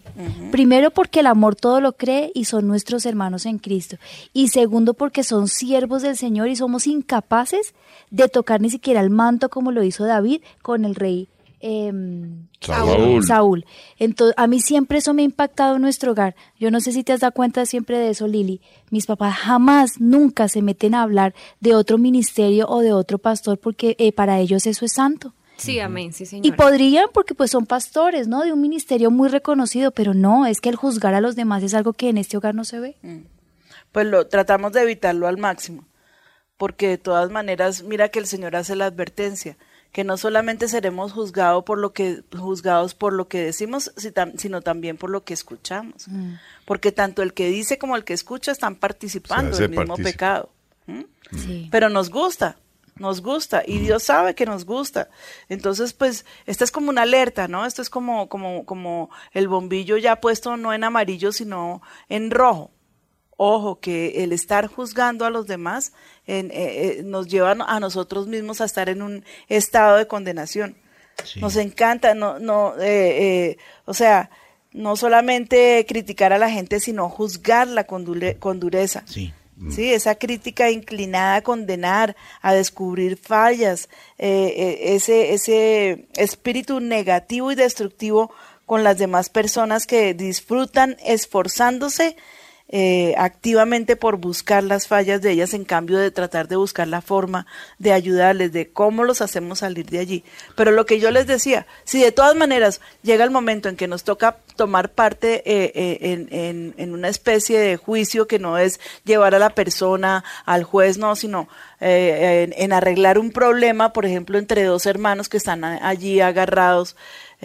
Speaker 5: Primero porque el amor todo lo cree y son nuestros hermanos en Cristo. Y segundo porque son siervos del Señor y somos incapaces de tocar ni siquiera el manto como lo hizo David con el rey. Em,
Speaker 8: Saúl.
Speaker 5: Saúl. Entonces, a mí siempre eso me ha impactado en nuestro hogar. Yo no sé si te has dado cuenta siempre de eso, Lili. Mis papás jamás, nunca se meten a hablar de otro ministerio o de otro pastor porque eh, para ellos eso es santo.
Speaker 6: Sí, amén, sí,
Speaker 5: Y
Speaker 6: señora.
Speaker 5: podrían porque pues son pastores, ¿no? De un ministerio muy reconocido, pero no, es que el juzgar a los demás es algo que en este hogar no se ve.
Speaker 3: pues lo tratamos de evitarlo al máximo, porque de todas maneras, mira que el Señor hace la advertencia, que no solamente seremos juzgados por lo que juzgados por lo que decimos, sino también por lo que escuchamos, porque tanto el que dice como el que escucha están participando del mismo pecado. ¿Mm?
Speaker 5: Sí.
Speaker 3: pero nos gusta, nos gusta y Dios sabe que nos gusta. Entonces, pues, esta es como una alerta, ¿no? Esto es como, como, como el bombillo ya puesto no en amarillo, sino en rojo. Ojo, que el estar juzgando a los demás en- eh, eh, nos lleva a nosotros mismos a estar en un estado de condenación.
Speaker 4: Sí.
Speaker 3: Nos encanta, no, no, eh, eh, o sea, no solamente criticar a la gente, sino juzgarla con, dure- con dureza.
Speaker 4: Sí.
Speaker 3: Sí, esa crítica inclinada a condenar, a descubrir fallas, eh, ese, ese espíritu negativo y destructivo con las demás personas que disfrutan esforzándose eh, activamente por buscar las fallas de ellas en cambio de tratar de buscar la forma de ayudarles, de cómo los hacemos salir de allí. Pero lo que yo les decía, si de todas maneras llega el momento en que nos toca tomar parte eh, eh, en, en- una especie de juicio que no es llevar a la persona al juez, no, sino eh, en, arreglar un problema, por ejemplo, entre dos hermanos que están allí agarrados,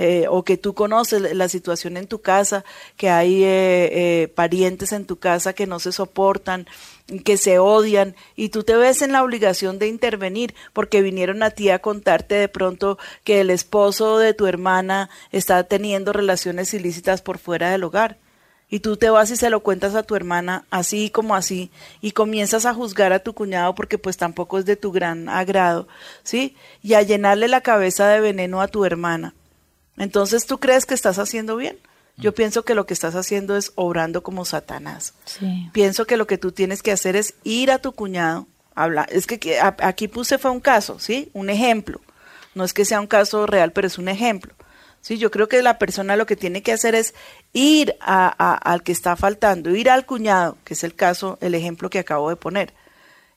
Speaker 3: eh, o que tú conoces la situación en tu casa, que hay eh, eh, parientes en tu casa que no se soportan, que se odian, y tú te ves en la obligación de intervenir porque vinieron a ti a contarte de pronto que el esposo de tu hermana está teniendo relaciones ilícitas por fuera del hogar. Y tú te vas y se lo cuentas a tu hermana así como así y comienzas a juzgar a tu cuñado porque pues tampoco es de tu gran agrado, ¿sí? Y a llenarle la cabeza de veneno a tu hermana. Entonces, ¿tú crees que estás haciendo bien? Yo pienso que lo que estás haciendo es obrando como Satanás.
Speaker 5: Sí.
Speaker 3: Pienso que lo que tú tienes que hacer es ir a tu cuñado, habla, es que aquí puse fue un caso, ¿sí? Un ejemplo. No es que sea un caso real, pero es un ejemplo. Sí, yo creo que la persona lo que tiene que hacer es ir a- a- al que está faltando, ir al cuñado, que es el caso, el ejemplo que acabo de poner,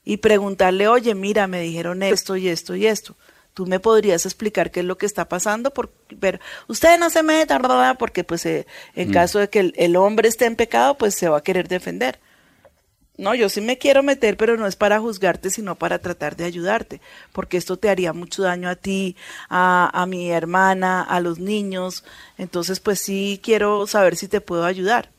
Speaker 3: y preguntarle, oye, mira, me dijeron esto y esto y esto. Tú me podrías explicar qué es lo que está pasando, por, pero usted no se meta, porque pues eh, en caso de que el, el hombre esté en pecado, pues se va a querer defender. No, yo sí me quiero meter, pero no es para juzgarte, sino para tratar de ayudarte, porque esto te haría mucho daño a ti, a, a mi hermana, a los niños. Entonces, pues sí quiero saber si te puedo ayudar.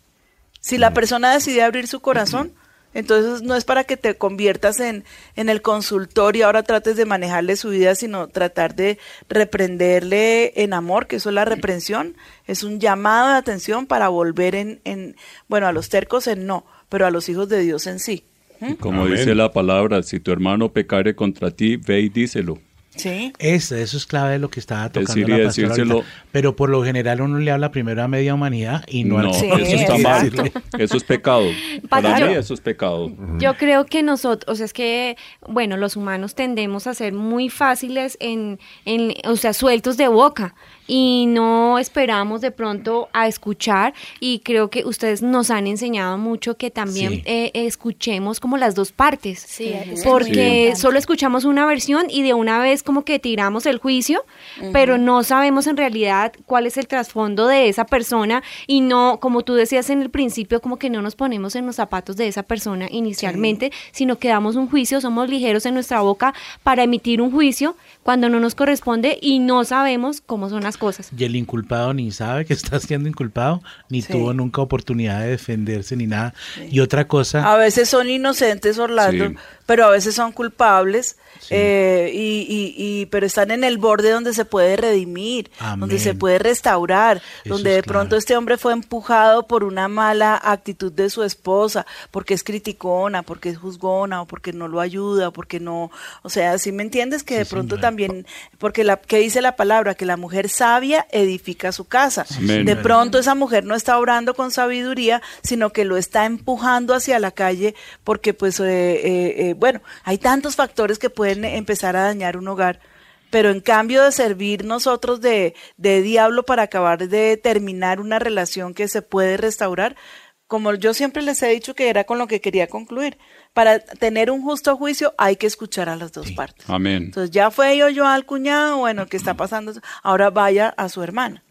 Speaker 3: Si la persona decide abrir su corazón, entonces no es para que te conviertas en, en el consultor y ahora trates de manejarle su vida, sino tratar de reprenderle en amor, que eso es la reprensión, es un llamado de atención para volver en, en bueno, a los tercos en no, pero a los hijos de Dios en sí.
Speaker 7: Y como
Speaker 8: Amén.
Speaker 7: dice la palabra, si tu hermano pecare contra ti, ve y díselo.
Speaker 3: Sí.
Speaker 4: Eso, eso es clave de lo que estaba tocando
Speaker 7: Decir y
Speaker 4: la pastora ahorita. Pero por lo general uno le habla primero a media humanidad y no,
Speaker 7: No,
Speaker 4: al
Speaker 3: Sí,
Speaker 7: eso está mal.
Speaker 4: decirle.
Speaker 7: Eso es pecado. Para
Speaker 6: yo-
Speaker 7: mí eso es pecado.
Speaker 6: Yo creo que nosotros, o sea, es que, bueno, los humanos tendemos a ser muy fáciles en, en, o sea, sueltos de boca y no esperamos de pronto a escuchar y creo que ustedes nos han enseñado mucho que también
Speaker 4: Sí.
Speaker 6: eh, escuchemos como las dos partes.
Speaker 5: Sí,
Speaker 6: porque solo escuchamos una versión y de una vez como que tiramos el juicio, pero no sabemos en realidad cuál es el trasfondo de esa persona y no, como tú decías en el principio, como que no nos ponemos en los zapatos de esa persona inicialmente, sino que damos un juicio, somos ligeros en nuestra boca para emitir un juicio cuando no nos corresponde y no sabemos cómo son las cosas.
Speaker 4: Y el inculpado ni sabe que está siendo inculpado, ni
Speaker 3: Sí.
Speaker 4: tuvo nunca oportunidad de defenderse ni nada. Y otra cosa,
Speaker 3: A veces son inocentes, Orlando,
Speaker 7: Sí.
Speaker 3: pero a veces son culpables,
Speaker 4: Sí.
Speaker 3: eh, y, y- y- pero están en el borde donde se puede redimir,
Speaker 4: Amén.
Speaker 3: donde se puede restaurar,
Speaker 4: Eso
Speaker 3: donde de pronto este hombre fue empujado por una mala actitud de su esposa, porque es criticona, porque es juzgona, o porque no lo ayuda, o porque no, o sea, si me entiendes que
Speaker 4: Sí,
Speaker 3: de pronto
Speaker 4: señora.
Speaker 3: también, porque la que dice la palabra, que la mujer sabia edifica su casa.
Speaker 7: Amén.
Speaker 3: De pronto esa mujer no está obrando con sabiduría, sino que lo está empujando hacia la calle porque pues eh, eh, eh, bueno, hay tantos factores que pueden empezar a dañar un hogar. Pero en cambio de servir nosotros de, de diablo para acabar de terminar una relación que se puede restaurar, como yo siempre les he dicho que era con lo que quería concluir, para tener un justo juicio hay que escuchar a las dos partes.
Speaker 7: Amén.
Speaker 3: Entonces ya fue yo yo al cuñado, bueno, ¿qué está pasando? Ahora vaya a su hermana.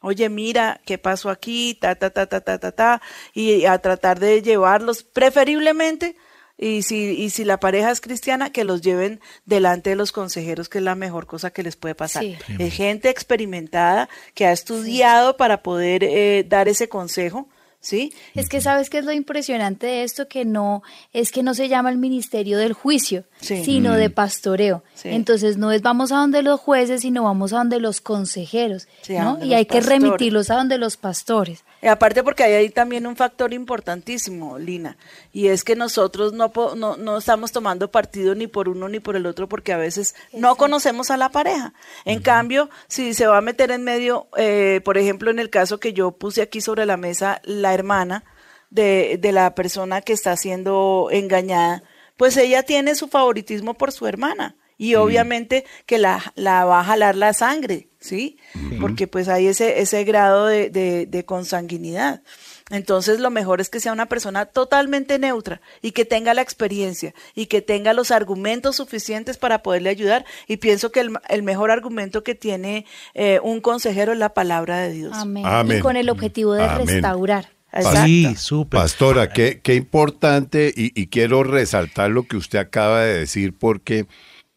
Speaker 3: Oye, mira, ¿qué pasó aquí? Ta, ta, ta, ta, ta, ta, ta. Y a tratar de llevarlos, preferiblemente, y si, y si la pareja es cristiana, que los lleven delante de los consejeros, que es la mejor cosa que les puede pasar.
Speaker 5: Sí.
Speaker 3: Es gente experimentada que ha estudiado para poder eh, dar ese consejo, ¿sí?
Speaker 5: Es que sabes qué es lo impresionante de esto que no es que no se llama el ministerio del juicio,
Speaker 3: Sí.
Speaker 5: sino de pastoreo.
Speaker 3: Sí.
Speaker 5: Entonces no es vamos a donde los jueces, sino vamos a donde los consejeros,
Speaker 3: Sí,
Speaker 5: ¿no?
Speaker 3: donde
Speaker 5: Y
Speaker 3: los
Speaker 5: hay que remitirlos a donde los pastores.
Speaker 3: Y aparte porque hay ahí también un factor importantísimo, Lina, y es que nosotros no, no, no estamos tomando partido ni por uno ni por el otro porque a veces no conocemos a la pareja. En cambio, si se va a meter en medio, eh, por ejemplo, en el caso que yo puse aquí sobre la mesa, la hermana de, de la persona que está siendo engañada, pues ella tiene su favoritismo por su hermana. Y obviamente que la, la va a jalar la sangre, ¿sí? Porque pues hay ese, ese grado de, de, de consanguinidad. Entonces lo mejor es que sea una persona totalmente neutra y que tenga la experiencia y que tenga los argumentos suficientes para poderle ayudar. Y pienso que el, el mejor argumento que tiene eh, un consejero es la palabra de Dios.
Speaker 5: Amén.
Speaker 8: Amén.
Speaker 5: Y con el objetivo de
Speaker 8: Amén.
Speaker 5: restaurar.
Speaker 3: Exacto.
Speaker 4: Sí, súper.
Speaker 8: Pastora, qué, qué importante y, y quiero resaltar lo que usted acaba de decir porque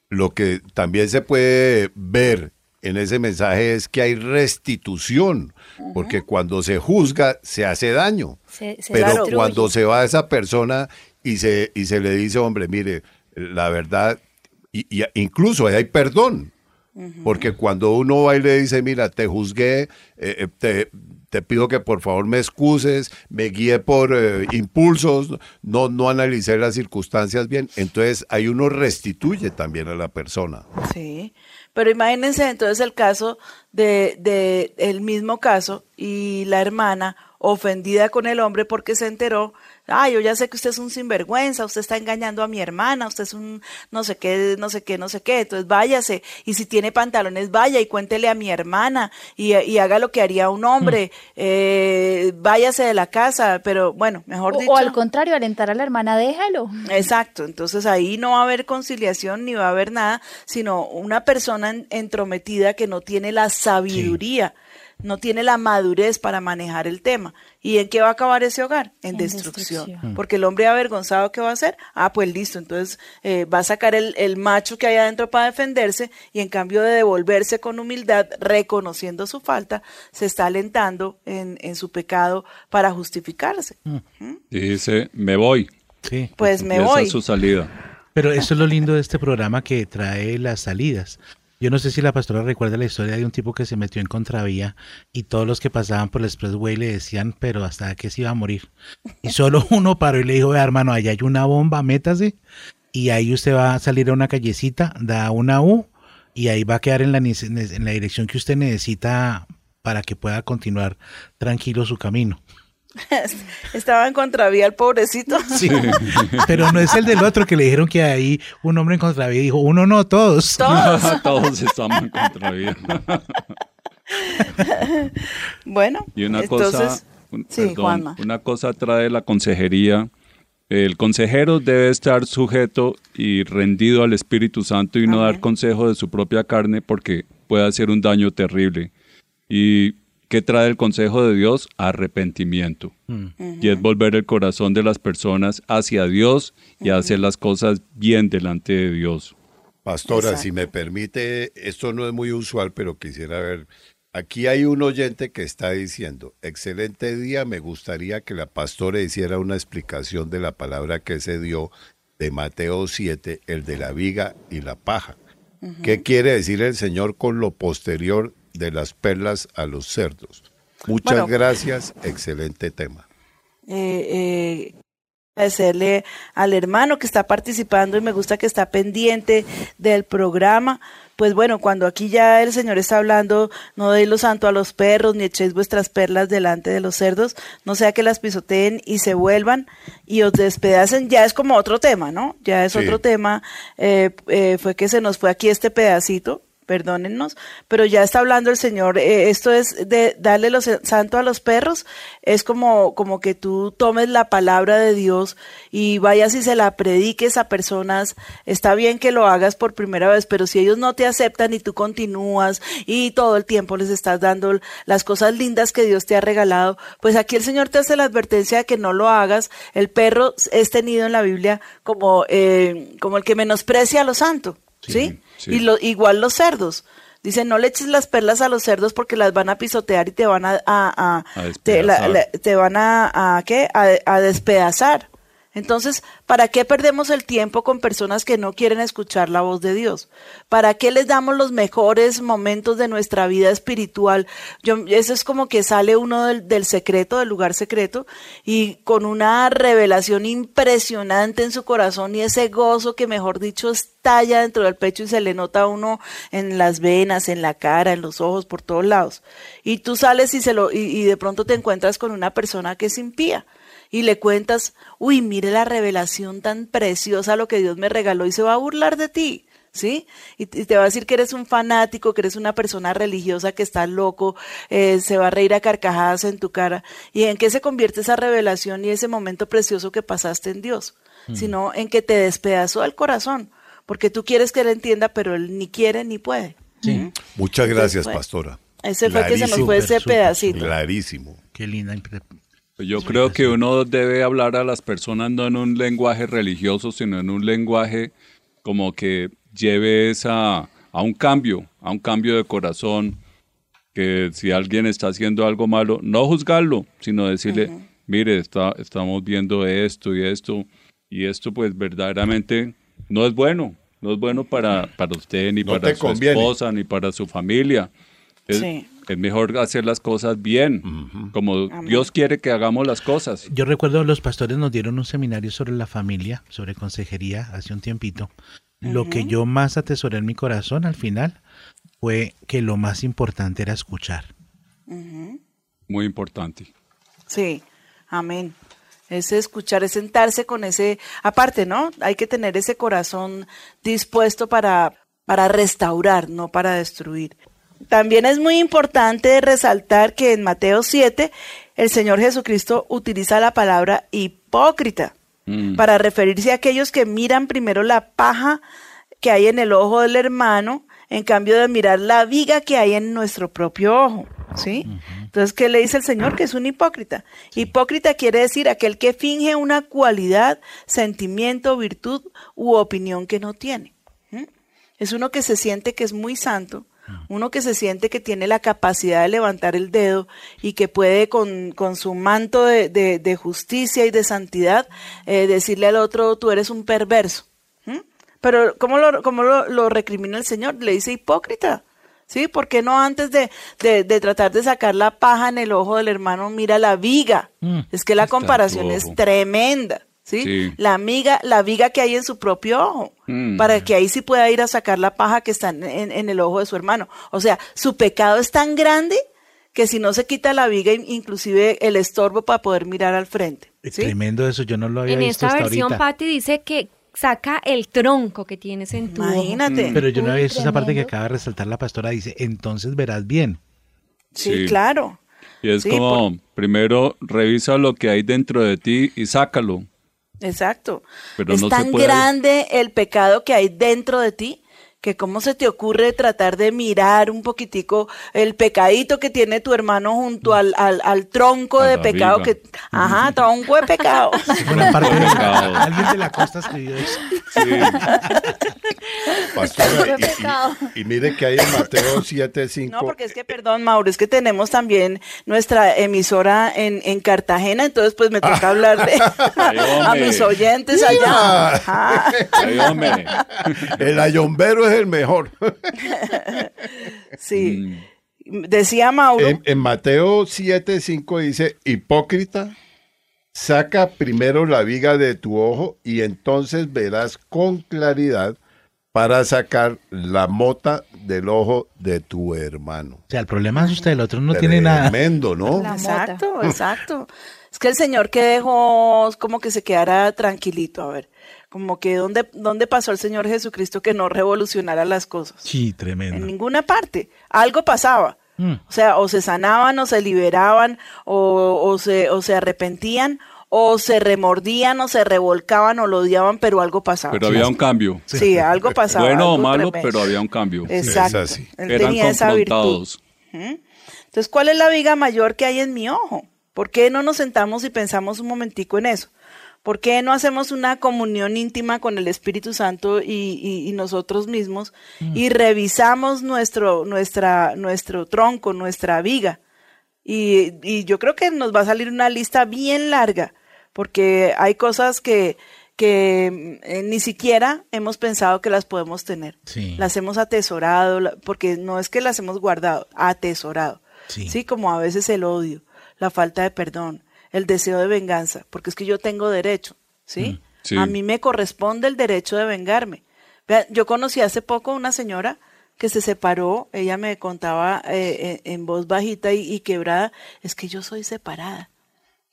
Speaker 8: lo que también se puede ver en ese mensaje es que hay restitución, porque cuando se juzga se hace daño,
Speaker 5: Se- se
Speaker 8: pero cuando se va esa persona y se, y se le dice, hombre, mire, la verdad, y, y incluso hay perdón, porque cuando uno va y le dice, mira, te juzgué, eh, eh, te, te pido que por favor me excuses, me guíe por eh, impulsos, no, no analicé las circunstancias bien, entonces ahí uno restituye también a la persona.
Speaker 3: Sí, pero imagínense entonces el caso de, de el mismo caso y la hermana ofendida con el hombre porque se enteró, ay, yo ya sé que usted es un sinvergüenza, usted está engañando a mi hermana, usted es un no sé qué, no sé qué, no sé qué, entonces váyase, y si tiene pantalones, vaya y cuéntele a mi hermana y, y haga lo que haría un hombre, eh, váyase de la casa, pero bueno, mejor
Speaker 5: O,
Speaker 3: dicho.
Speaker 5: o al contrario, alentar a la hermana, déjalo.
Speaker 3: Exacto, entonces ahí no va a haber conciliación ni va a haber nada, sino una persona en- entrometida que no tiene la sabiduría, no tiene la madurez para manejar el tema. ¿Y en qué va a acabar ese hogar? En,
Speaker 5: En
Speaker 3: destrucción.
Speaker 5: destrucción.
Speaker 3: Porque el hombre avergonzado, ¿qué va a hacer? Ah, pues listo, entonces eh, va a sacar el, el macho que hay adentro para defenderse y en cambio de devolverse con humildad, reconociendo su falta, se está alentando en, en su pecado para justificarse.
Speaker 7: Y dice, me voy.
Speaker 4: Sí.
Speaker 3: Pues me voy.
Speaker 7: su salida.
Speaker 4: Pero eso es lo lindo de este programa que trae las salidas. Yo no sé si la pastora recuerda la historia de un tipo que se metió en contravía y todos los que pasaban por el expressway le decían, pero hasta que se iba a morir. Y solo [laughs] uno paró y le dijo, "Vea, hermano, allá hay una bomba, métase. Y ahí usted va a salir a una callecita, da una U y ahí va a quedar en la, en la dirección que usted necesita para que pueda continuar tranquilo su camino. [laughs]
Speaker 3: Estaba en contravía el pobrecito.
Speaker 4: Sí, [laughs] pero no es el del otro que le dijeron que ahí un hombre en contravía dijo, uno no, todos.
Speaker 3: Todos. [laughs]
Speaker 7: Todos estamos en contravía.
Speaker 3: Bueno,
Speaker 7: Y una
Speaker 3: entonces,
Speaker 7: cosa, un-
Speaker 3: sí,
Speaker 7: perdón,
Speaker 3: Juanma.
Speaker 7: una cosa trae la consejería. El consejero debe estar sujeto y rendido al Espíritu Santo y no dar consejo de su propia carne porque puede hacer un daño terrible. ¿Y qué trae el consejo de Dios? Arrepentimiento. Y es volver el corazón de las personas hacia Dios y hacer las cosas bien delante de Dios.
Speaker 8: Pastora,
Speaker 3: Exacto.
Speaker 8: si me permite, esto no es muy usual, pero quisiera ver. Aquí hay un oyente que está diciendo, excelente día, me gustaría que la pastora hiciera una explicación de la palabra que se dio de Mateo 7, el de la viga y la paja. ¿Qué quiere decir el Señor con lo posterior de las perlas a los cerdos? Muchas
Speaker 3: Bueno.
Speaker 8: gracias, excelente tema.
Speaker 3: eh, eh, agradecerle al hermano que está participando y me gusta que está pendiente del programa. Pues bueno, cuando aquí ya el Señor está hablando, no deis lo santo a los perros, ni echéis vuestras perlas delante de los cerdos, no sea que las pisoteen y se vuelvan y os despedacen, ya es como otro tema, ¿no? Ya es
Speaker 8: Sí.
Speaker 3: otro tema. Eh, eh, fue que se nos fue aquí este pedacito, perdónennos, pero ya está hablando el Señor, eh, esto es de darle lo santo a los perros, es como, como que tú tomes la palabra de Dios y vayas y se la prediques a personas, está bien que lo hagas por primera vez, pero si ellos no te aceptan y tú continúas y todo el tiempo les estás dando las cosas lindas que Dios te ha regalado, pues aquí el Señor te hace la advertencia de que no lo hagas, el perro es tenido en la Biblia como, eh, como el que menosprecia a lo santo. ¿Sí?
Speaker 7: sí.
Speaker 3: Y lo, igual los cerdos. Dice, no le eches las perlas a los cerdos porque las van a pisotear y te van a, a- a-
Speaker 7: A
Speaker 3: te, la-
Speaker 7: despedazar.
Speaker 3: la- te van a, ¿qué? A despedazar. Entonces, ¿para qué perdemos el tiempo con personas que no quieren escuchar la voz de Dios? ¿Para qué les damos los mejores momentos de nuestra vida espiritual? Yo, eso es como que sale uno del, secreto, del lugar secreto, y con una revelación impresionante en su corazón y ese gozo que, mejor dicho, estalla dentro del pecho y se le nota a uno en las venas, en la cara, en los ojos, por todos lados. Y tú sales y, se lo, y, y de pronto te encuentras con una persona que es impía y le cuentas, uy, mire la revelación tan preciosa, lo que Dios me regaló y se va a burlar de ti. ¿Sí? Y, y te va a decir que eres un fanático, que eres una persona religiosa, que estás loco, eh, se va a reír a carcajadas en tu cara. ¿Y en qué se convierte esa revelación y ese momento precioso que pasaste en Dios? Sino en que te despedazó el corazón, porque tú quieres que él entienda, pero él ni quiere ni puede.
Speaker 4: Sí.
Speaker 8: Muchas gracias, pastora.
Speaker 3: Ese fue que se nos fue ese pedacito.
Speaker 8: Clarísimo.
Speaker 4: Qué linda
Speaker 7: Yo creo que uno debe hablar a las personas no en un lenguaje religioso, sino en un lenguaje como que lleve esa, a un cambio, a un cambio de corazón, que si alguien está haciendo algo malo, no juzgarlo, sino decirle, mire, está, estamos viendo esto y esto, y esto pues verdaderamente no es bueno, no es bueno para, para usted, ni
Speaker 8: No
Speaker 7: para su
Speaker 8: conviene.
Speaker 7: esposa, ni para su familia. Es,
Speaker 3: Sí.
Speaker 7: Es mejor hacer las cosas bien, como Dios quiere que hagamos las cosas.
Speaker 4: Yo recuerdo los pastores nos dieron un seminario sobre la familia, sobre consejería hace un tiempito. Lo que yo más atesoré en mi corazón al final fue que lo más importante era escuchar.
Speaker 7: Muy importante.
Speaker 3: Sí, amén. Es escuchar, es sentarse con ese, aparte, ¿no? Hay que tener ese corazón dispuesto para, para restaurar, no para destruir. También es muy importante resaltar que en Mateo 7 el Señor Jesucristo utiliza la palabra hipócrita
Speaker 7: Mm.
Speaker 3: para referirse a aquellos que miran primero la paja que hay en el ojo del hermano, en cambio de mirar la viga que hay en nuestro propio ojo, ¿sí? Entonces, ¿qué le dice el Señor? Que es un hipócrita. Hipócrita quiere decir aquel que finge una cualidad, sentimiento, virtud u opinión que no tiene. ¿Mm? Es uno que se siente que es muy santo, uno que se siente que tiene la capacidad de levantar el dedo y que puede con, con su manto de, de- de justicia y de santidad eh, decirle al otro, tú eres un perverso. ¿Mm? Pero ¿cómo, lo, cómo lo, lo recrimina el Señor? Le dice hipócrita. ¿Sí? ¿Por qué no antes de, de- tratar de sacar la paja en el ojo del hermano, mira la viga?
Speaker 4: Mm,
Speaker 3: es que la comparación es tremenda. ¿Sí?
Speaker 7: Sí.
Speaker 3: La miga, la viga que hay en su propio ojo,
Speaker 7: Mm.
Speaker 3: para que ahí sí pueda ir a sacar la paja que está en, en- en el ojo de su hermano. O sea, su pecado es tan grande que si no se quita la viga, in- inclusive el estorbo para poder mirar al frente. ¿sí?
Speaker 4: Tremendo eso, yo no lo había
Speaker 6: En
Speaker 4: visto
Speaker 6: esta
Speaker 4: hasta
Speaker 6: versión,
Speaker 4: ahorita.
Speaker 6: Patti dice que saca el tronco que tienes en tu ojo.
Speaker 3: Imagínate.
Speaker 4: Pero yo no había visto esa parte que acaba de resaltar la pastora. Dice, entonces verás bien.
Speaker 3: sí,
Speaker 7: Sí.
Speaker 3: claro.
Speaker 7: Y es
Speaker 3: Sí,
Speaker 7: como, primero revisa lo que hay dentro de ti y sácalo.
Speaker 3: Exacto.
Speaker 7: Pero
Speaker 3: es
Speaker 7: no
Speaker 3: tan grande el pecado que hay dentro de ti que cómo se te ocurre tratar de mirar un poquitico el pecadito que tiene tu hermano junto al, al, al tronco
Speaker 7: A
Speaker 3: de pecado
Speaker 7: viga.
Speaker 3: que, ajá, tronco de pecado. [laughs]
Speaker 4: Buena parte de
Speaker 7: Pecado.
Speaker 4: alguien de la costa escribió eso.
Speaker 8: Pastora,
Speaker 5: Qué
Speaker 8: y-
Speaker 5: pecado.
Speaker 8: y, y mire que hay en Mateo 7:5.
Speaker 3: No, porque es que, perdón, Mauro, es que tenemos también nuestra emisora en, en Cartagena, entonces pues me toca hablar de,
Speaker 7: Ay, [laughs]
Speaker 3: a mis oyentes allá. Ajá.
Speaker 7: Ay, hombre. [laughs]
Speaker 8: El ayombero es el mejor.
Speaker 3: Sí. Decía Mauro.
Speaker 8: En, en Mateo 7:5 dice, hipócrita, saca primero la viga de tu ojo y entonces verás con claridad para sacar la mota del ojo de tu hermano.
Speaker 4: O sea, el problema es usted, el otro no tiene nada.
Speaker 8: Tremendo, ¿no?
Speaker 5: La
Speaker 3: Exacto, exacto. Es que el Señor que dejó como que se quedara tranquilito, a ver, como que dónde, dónde pasó el Señor Jesucristo que no revolucionara las cosas.
Speaker 4: Sí,
Speaker 3: En
Speaker 4: tremendo.
Speaker 3: ninguna parte. Algo pasaba.
Speaker 4: Mm.
Speaker 3: O sea, o se sanaban, o se liberaban, o, o se, o se arrepentían, o se remordían, o se revolcaban, o lo odiaban, pero algo pasaba.
Speaker 7: Pero había un cambio.
Speaker 3: Sí, algo pasaba.
Speaker 7: Bueno o malo,
Speaker 3: tremendo.
Speaker 7: pero había un cambio.
Speaker 3: Exacto.
Speaker 8: Es así.
Speaker 3: Él
Speaker 7: Eran
Speaker 3: tenía esa virtud. Ujú. Entonces, ¿cuál es la viga mayor que hay en mi ojo? ¿Por qué no nos sentamos y pensamos un momentico en eso? ¿Por qué no hacemos una comunión íntima con el Espíritu Santo y, y- y nosotros mismos y revisamos nuestro, nuestra, nuestro tronco, nuestra viga? Y, y yo creo que nos va a salir una lista bien larga, porque hay cosas que, que eh, ni siquiera hemos pensado que las podemos tener.
Speaker 4: Sí.
Speaker 3: Las hemos atesorado, porque no es que las hemos guardado, atesorado.
Speaker 4: Sí.
Speaker 3: Sí, como a veces el odio, la falta de perdón, el deseo de venganza, porque es que yo tengo derecho, ¿sí?
Speaker 7: sí.
Speaker 3: A mí me corresponde el derecho de vengarme. Vean, yo conocí hace poco una señora que se separó, ella me contaba eh, en, en voz bajita y, y quebrada, es que yo soy separada.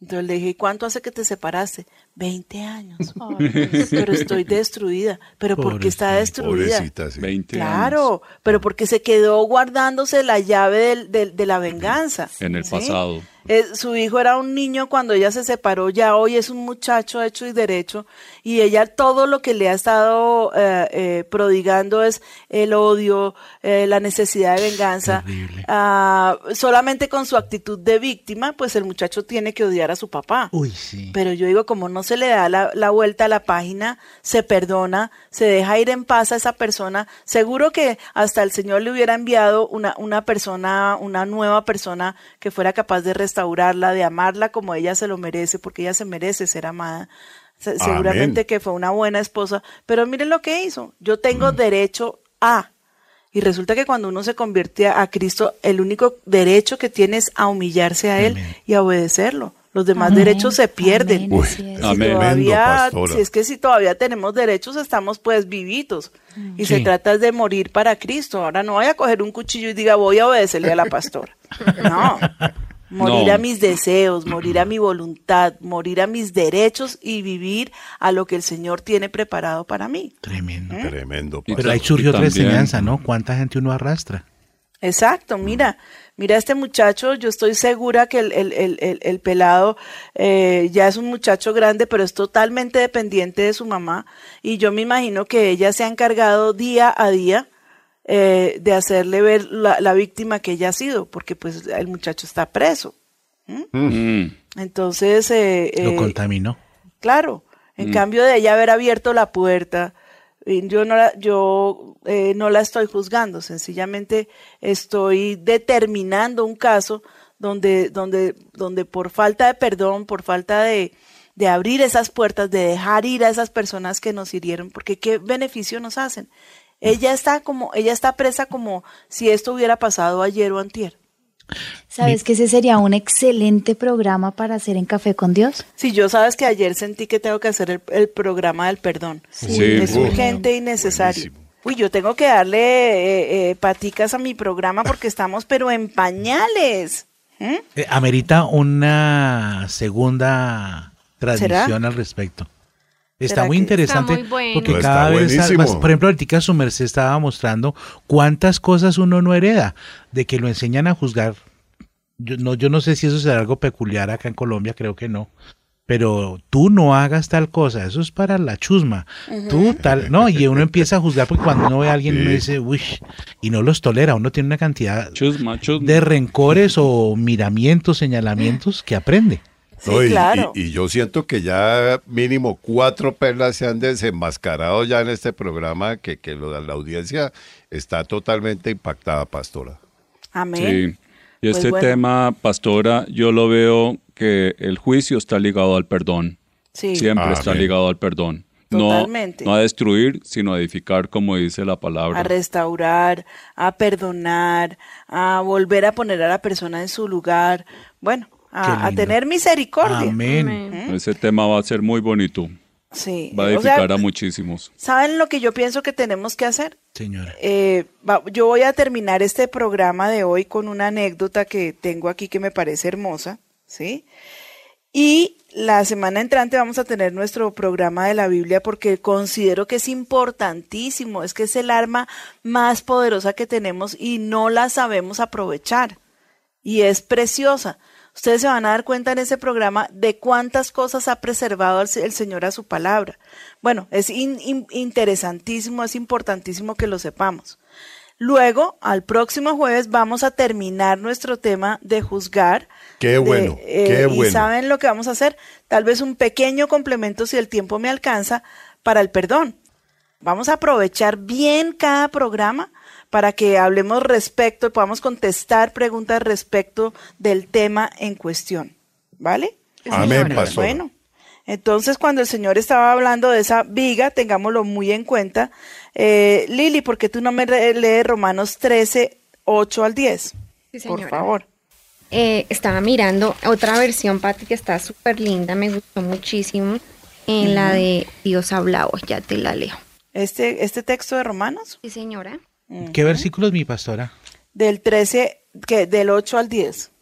Speaker 3: Entonces le dije, ¿y cuánto hace que te separaste? 20 años. [laughs] Pero estoy destruida. ¿Pero por qué está destruida?
Speaker 8: Pobrecita, sí.
Speaker 7: 20 años
Speaker 3: Claro, pero porque se quedó guardándose la llave del- del- de la venganza.
Speaker 7: en el
Speaker 3: ¿sí?
Speaker 7: pasado.
Speaker 3: Eh, su hijo era un niño cuando ella se separó, ya hoy es un muchacho hecho y derecho, y ella todo lo que le ha estado eh, eh, prodigando es el odio, eh, la necesidad de venganza. Ah, solamente con su actitud de víctima, pues el muchacho tiene que odiar a su papá.
Speaker 4: Uy, sí.
Speaker 3: Pero yo digo, como no se le da la, la vuelta a la página, se perdona, se deja ir en paz a esa persona, seguro que hasta el Señor le hubiera enviado una, una persona, una nueva persona que fuera capaz de restaurarla, de amarla como ella se lo merece, porque ella se merece ser amada. Se- Seguramente que fue una buena esposa, pero miren lo que hizo. Yo tengo derecho a. Y resulta que cuando uno se convierte a a Cristo, el único derecho que tiene es a humillarse a Él
Speaker 4: Amén.
Speaker 3: y a obedecerlo. Los demás
Speaker 5: Amén,
Speaker 3: derechos se pierden.
Speaker 5: amén,
Speaker 8: Uy.
Speaker 3: Si
Speaker 7: Amén.
Speaker 3: todavía, si es que si todavía tenemos derechos, estamos pues vivitos. Y se trata de morir para Cristo. Ahora no vaya a coger un cuchillo y diga voy a obedecerle a la pastora. [laughs] No. Morir
Speaker 7: No.
Speaker 3: a mis deseos, morir a mi voluntad, morir a mis derechos y vivir a lo que el Señor tiene preparado para mí.
Speaker 4: Tremendo.
Speaker 8: Tremendo.
Speaker 7: Y
Speaker 4: Pero ahí surgió otra enseñanza, ¿no? ¿Cuánta gente uno arrastra?
Speaker 3: Exacto, mira, mira este muchacho, yo estoy segura que el, el, el, el, el pelado eh, ya es un muchacho grande, pero es totalmente dependiente de su mamá y yo me imagino que ella se ha encargado día a día eh, de hacerle ver la, la víctima que ella ha sido, porque pues el muchacho está preso.
Speaker 7: Mm.
Speaker 3: Entonces, eh,
Speaker 4: Lo
Speaker 3: eh,
Speaker 4: contaminó.
Speaker 3: Claro, en cambio de ella haber abierto la puerta, yo no la, yo eh, no la estoy juzgando, sencillamente estoy determinando un caso donde, donde, donde por falta de perdón, por falta de, de abrir esas puertas, de dejar ir a esas personas que nos hirieron, porque qué beneficio nos hacen. Ella está como, ella está presa como si esto hubiera pasado ayer o antier.
Speaker 5: ¿Sabes que ese sería un excelente programa para hacer en Café con Dios?
Speaker 3: Si yo sabes que ayer sentí que tengo que hacer el, el programa del perdón.
Speaker 7: Sí,
Speaker 3: es urgente y necesario.
Speaker 8: Buenísimo.
Speaker 3: Uy, yo tengo que darle eh, eh, paticas a mi programa porque estamos pero en pañales. ¿Mm?
Speaker 4: Eh, amerita una segunda transmisión al respecto. Está
Speaker 3: ¿Será
Speaker 4: muy interesante
Speaker 6: Está muy bueno.
Speaker 4: porque
Speaker 8: No,
Speaker 4: cada vez, más- por ejemplo, ahorita su merced estaba mostrando cuántas cosas uno no hereda, de que lo enseñan a juzgar. Yo no, yo no sé si eso será algo peculiar acá en Colombia, creo que no. Pero tú no hagas tal cosa, eso es para la chusma. Tú tal, no, y uno empieza a juzgar porque cuando uno ve a alguien uno
Speaker 8: Sí.
Speaker 4: dice, uy, y no los tolera, uno tiene una cantidad
Speaker 7: Chusma, chusma.
Speaker 4: de rencores o miramientos, señalamientos que aprende.
Speaker 3: Sí,
Speaker 8: No, y,
Speaker 3: claro.
Speaker 8: y- y yo siento que ya mínimo cuatro perlas se han desenmascarado ya en este programa, que, que lo- la audiencia está totalmente impactada, pastora.
Speaker 3: Amén.
Speaker 7: Sí. Y
Speaker 3: Pues
Speaker 7: este
Speaker 3: bueno.
Speaker 7: tema, pastora, yo lo veo que el juicio está ligado al perdón.
Speaker 3: Sí.
Speaker 7: Siempre está
Speaker 8: Amén.
Speaker 7: ligado al perdón. No,
Speaker 3: Totalmente.
Speaker 7: no a destruir, sino a edificar, como dice la palabra.
Speaker 3: a restaurar, a perdonar, a volver a poner a la persona en su lugar, bueno, a, tener misericordia.
Speaker 4: Amén.
Speaker 6: Amén.
Speaker 7: Ese tema va a ser muy bonito.
Speaker 3: Sí.
Speaker 7: Va a
Speaker 3: o sea,
Speaker 7: edificar a muchísimos.
Speaker 3: ¿Saben lo que yo pienso que tenemos que hacer?
Speaker 4: Señora.
Speaker 3: Eh, va- yo voy a terminar este programa de hoy con una anécdota que tengo aquí que me parece hermosa, ¿sí? Y la semana entrante vamos a tener nuestro programa de la Biblia porque considero que es importantísimo, es que es el arma más poderosa que tenemos y no la sabemos aprovechar. Y es preciosa. Ustedes se van a dar cuenta en ese programa de cuántas cosas ha preservado el, el Señor a su palabra. Bueno, es in- in- interesantísimo, es importantísimo que lo sepamos. Luego, al próximo jueves, vamos a terminar nuestro tema de juzgar.
Speaker 8: Qué
Speaker 3: de,
Speaker 8: bueno,
Speaker 3: eh,
Speaker 8: qué
Speaker 3: Y
Speaker 8: bueno.
Speaker 3: saben lo que vamos a hacer, tal vez un pequeño complemento si el tiempo me alcanza para el perdón. Vamos a aprovechar bien cada programa para que hablemos respecto y podamos contestar preguntas respecto del tema en cuestión. ¿Vale?
Speaker 8: Amén, pastor.
Speaker 3: Bueno, entonces cuando el Señor estaba hablando de esa viga, tengámoslo muy en cuenta. Eh, Lili, ¿por qué tú no me lees Romanos 13, 8 al 10?
Speaker 6: Sí,
Speaker 3: Por favor.
Speaker 6: Eh, estaba mirando otra versión, Pati, que está súper linda, me gustó muchísimo. En la de Dios hablado, ya te la leo.
Speaker 3: Este, este texto de Romanos,
Speaker 6: Sí, señora.
Speaker 4: ¿Qué versículos, mi pastora?
Speaker 3: del 13, que, del 8 al 10.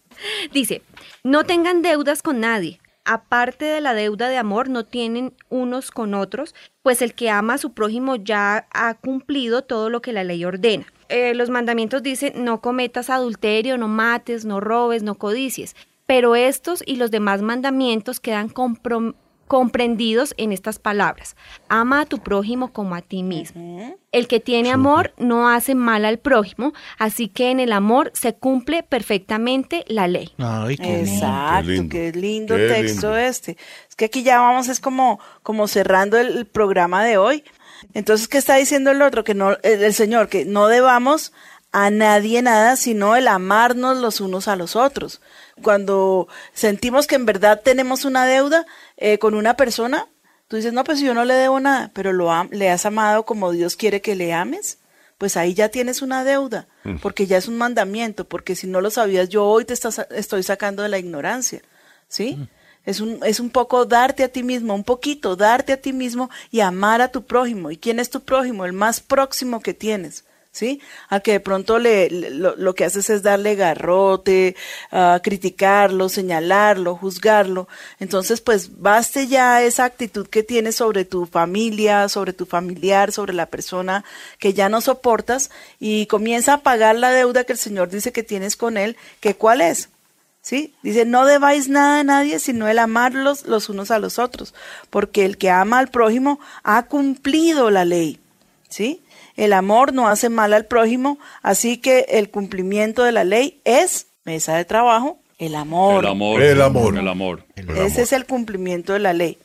Speaker 6: Dice, no tengan deudas con nadie. Aparte de la deuda de amor, no tienen unos con otros, pues el que ama a su prójimo ya ha cumplido todo lo que la ley ordena. Eh, los mandamientos dicen, no cometas adulterio, no mates, no robes, no codicies. Pero estos y los demás mandamientos quedan comprom- comprendidos en estas palabras. Ama a tu prójimo como a ti mismo. El que tiene amor no hace mal al prójimo, así que en el amor se cumple perfectamente la ley.
Speaker 4: Ay, qué lindo.
Speaker 3: Exacto,
Speaker 8: Qué lindo.
Speaker 3: qué lindo
Speaker 8: Qué
Speaker 3: texto
Speaker 8: lindo.
Speaker 3: este. Es que aquí ya vamos, es como, como cerrando el, el programa de hoy. Entonces, ¿qué está diciendo el otro? Que no, el, el Señor, que no debamos a nadie nada, sino el amarnos los unos a los otros. Cuando sentimos que en verdad tenemos una deuda eh, con una persona, tú dices, no, pues yo no le debo nada, pero lo am- le has amado como Dios quiere que le ames pues ahí ya tienes una deuda, porque ya es un mandamiento, porque si no lo sabías, yo hoy te estás- estoy sacando de la ignorancia, ¿sí? Es un, es un poco darte a ti mismo, un poquito darte a ti mismo y amar a tu prójimo. ¿Y quién es tu prójimo? El más próximo que tienes. ¿Sí? Al que de pronto le, lo, que haces es darle garrote, criticarlo, señalarlo, juzgarlo. Entonces, pues baste ya esa actitud que tienes sobre tu familia, sobre tu familiar, sobre la persona que ya no soportas y comienza a pagar la deuda que el Señor dice que tienes con él, que cuál es. ¿Sí? Dice, no debáis nada a nadie, sino el amarlos los unos a los otros, porque el que ama al prójimo ha cumplido la ley. ¿Sí? El amor no hace mal al prójimo, así que el cumplimiento de la ley es mesa de trabajo, el amor.
Speaker 7: El amor.
Speaker 8: El amor.
Speaker 7: El amor.
Speaker 3: Ese es el cumplimiento de la ley.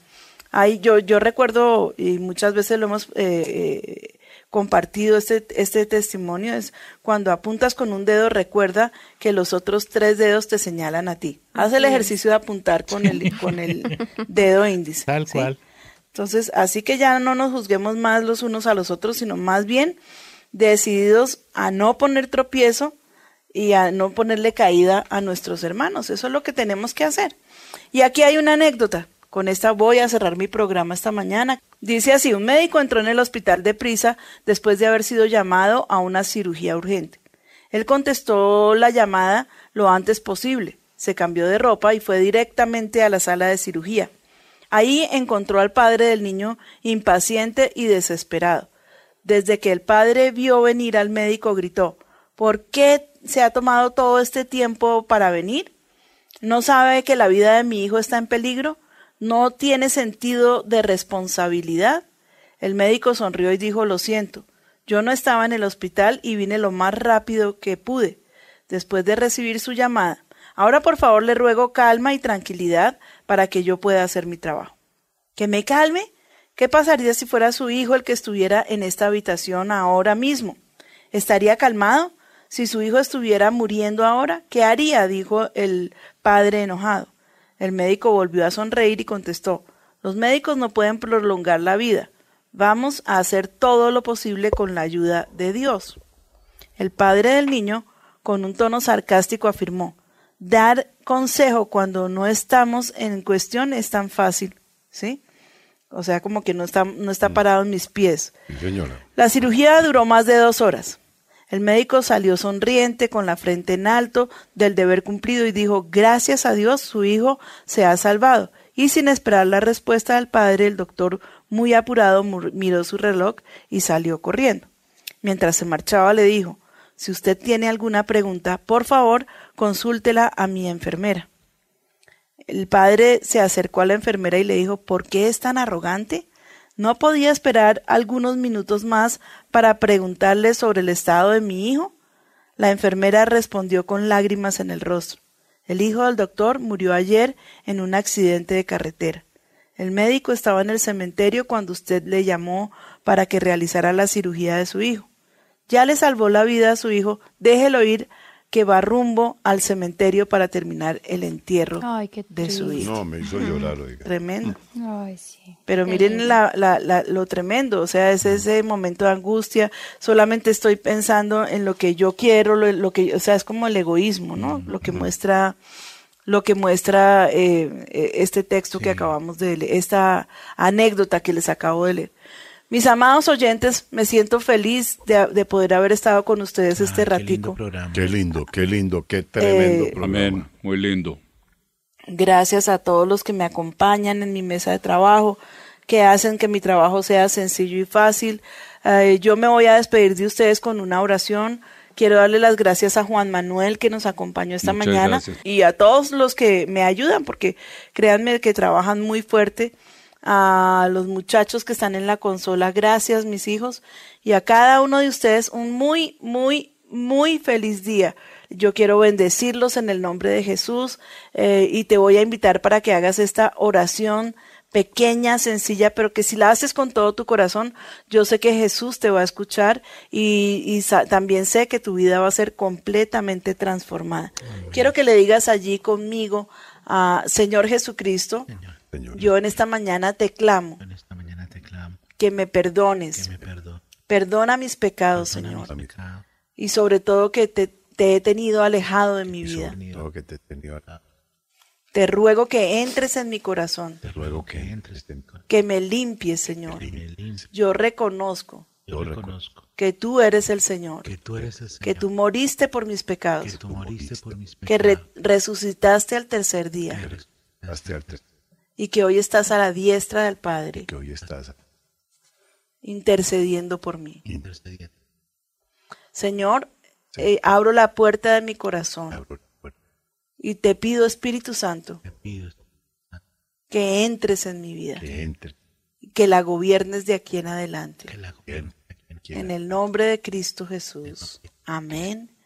Speaker 3: Ahí yo, yo recuerdo, y muchas veces lo hemos eh, eh, compartido este, este testimonio, es cuando apuntas con un dedo, recuerda que los otros tres dedos te señalan a ti. Haz el ejercicio de apuntar con el, con el [laughs] dedo índice.
Speaker 4: Tal
Speaker 3: ¿sí?
Speaker 4: cual.
Speaker 3: Entonces, así que ya no nos juzguemos más los unos a los otros, sino más bien decididos a no poner tropiezo y a no ponerle caída a nuestros hermanos. Eso es lo que tenemos que hacer. Y aquí hay una anécdota. Con esta voy a cerrar mi programa esta mañana. Dice así, un médico entró en el hospital de prisa después de haber sido llamado a una cirugía urgente. Él contestó la llamada lo antes posible, se cambió de ropa y fue directamente a la sala de cirugía. Ahí encontró al padre del niño impaciente y desesperado. Desde que el padre vio venir al médico gritó, ¿por qué se ha tomado todo este tiempo para venir? ¿No sabe que la vida de mi hijo está en peligro? ¿No tiene sentido de responsabilidad? El médico sonrió y dijo, lo siento, yo no estaba en el hospital y vine lo más rápido que pude, después de recibir su llamada. Ahora por favor le ruego calma y tranquilidad para que yo pueda hacer mi trabajo. ¿Que me calme? ¿Qué pasaría si fuera su hijo el que estuviera en esta habitación ahora mismo? ¿Estaría calmado? Si su hijo estuviera muriendo ahora, ¿qué haría? dijo el padre enojado. El médico volvió a sonreír y contestó Los médicos no pueden prolongar la vida. Vamos a hacer todo lo posible con la ayuda de Dios. El padre del niño, con un tono sarcástico, afirmó Dar consejo cuando no estamos en cuestión es tan fácil, ¿sí? O sea, como que no está, no está parado en mis pies.
Speaker 8: Señora.
Speaker 3: La cirugía duró más de dos horas. El médico salió sonriente, con la frente en alto del deber cumplido y dijo, gracias a Dios, su hijo se ha salvado. Y sin esperar la respuesta del padre, el doctor, muy apurado, miró su reloj y salió corriendo. Mientras se marchaba, le dijo, si usted tiene alguna pregunta, por favor, consúltela a mi enfermera. El padre se acercó a la enfermera y le dijo, ¿por qué es tan arrogante? ¿No podía esperar algunos minutos más para preguntarle sobre el estado de mi hijo? La enfermera respondió con lágrimas en el rostro. El hijo del doctor murió ayer en un accidente de carretera. El médico estaba en el cementerio cuando usted le llamó para que realizara la cirugía de su hijo. Ya le salvó la vida a su hijo, déjelo ir, que va rumbo al cementerio para terminar el entierro
Speaker 5: Ay, qué
Speaker 3: de su hijo.
Speaker 8: No, me hizo llorar, oiga.
Speaker 3: Tremendo.
Speaker 5: Ay, sí.
Speaker 3: Pero miren la, la- la- lo tremendo, o sea, es ese momento de angustia, solamente estoy pensando en lo que yo quiero, lo, lo que, o sea, es como el egoísmo, ¿no? Lo que muestra, lo que muestra eh, eh, este texto que acabamos de leer, esta anécdota que les acabo de leer. Mis amados oyentes, me siento feliz de, de poder haber estado con ustedes este
Speaker 4: Ah, qué lindo
Speaker 3: ratico.
Speaker 4: programa.
Speaker 8: Qué lindo, qué lindo, qué tremendo
Speaker 3: Eh,
Speaker 8: programa.
Speaker 7: Amén. Muy lindo.
Speaker 3: Gracias a todos los que me acompañan en mi mesa de trabajo, que hacen que mi trabajo sea sencillo y fácil. Eh, yo me voy a despedir de ustedes con una oración. Quiero darle las gracias a Juan Manuel que nos acompañó esta
Speaker 7: Muchas
Speaker 3: mañana
Speaker 7: gracias.
Speaker 3: y a todos los que me ayudan, porque créanme que trabajan muy fuerte. A los muchachos que están en la consola, gracias mis hijos. Y a cada uno de ustedes un muy, muy, muy feliz día. Yo quiero bendecirlos en el nombre de Jesús eh, y te voy a invitar para que hagas esta oración pequeña, sencilla, pero que si la haces con todo tu corazón, yo sé que Jesús te va a escuchar y, y también sé que tu vida va a ser completamente transformada. Quiero que le digas allí conmigo, a Señor Jesucristo,
Speaker 8: Señor.
Speaker 3: Yo en esta mañana te clamo
Speaker 4: En esta mañana te clamo
Speaker 3: que me perdones,
Speaker 4: que me perdone.
Speaker 3: perdona mis pecados,
Speaker 4: Perdona mis
Speaker 3: Señor,
Speaker 4: pecados,
Speaker 3: y sobre todo que te, te he tenido alejado de mi vida.
Speaker 8: que te he tenido acá.
Speaker 3: Te ruego que entres en mi corazón,
Speaker 4: Te ruego que entres en mi corazón.
Speaker 3: Que me limpies, Señor.
Speaker 4: y me limpies.
Speaker 3: Yo reconozco
Speaker 4: Yo
Speaker 8: Yo
Speaker 4: reconozco
Speaker 3: que tú eres el Señor,
Speaker 4: que tú eres el Señor,
Speaker 3: que tú moriste por mis
Speaker 4: que
Speaker 3: pecados,
Speaker 4: tú moriste por mis
Speaker 3: que re-
Speaker 4: pecados,
Speaker 3: resucitaste al tercer día.
Speaker 4: Que
Speaker 3: y que hoy estás a la diestra del Padre,
Speaker 8: que hoy estás
Speaker 3: intercediendo por mí.
Speaker 4: intercediendo.
Speaker 3: Señor, eh, abro la puerta de mi corazón
Speaker 8: abro la puerta.
Speaker 3: y te pido, Espíritu Santo,
Speaker 4: Te pido
Speaker 3: que entres en mi vida,
Speaker 8: que entre
Speaker 3: que la gobiernes de aquí en adelante.
Speaker 4: que la
Speaker 8: quiera.
Speaker 3: En el nombre de Cristo Jesús. Amén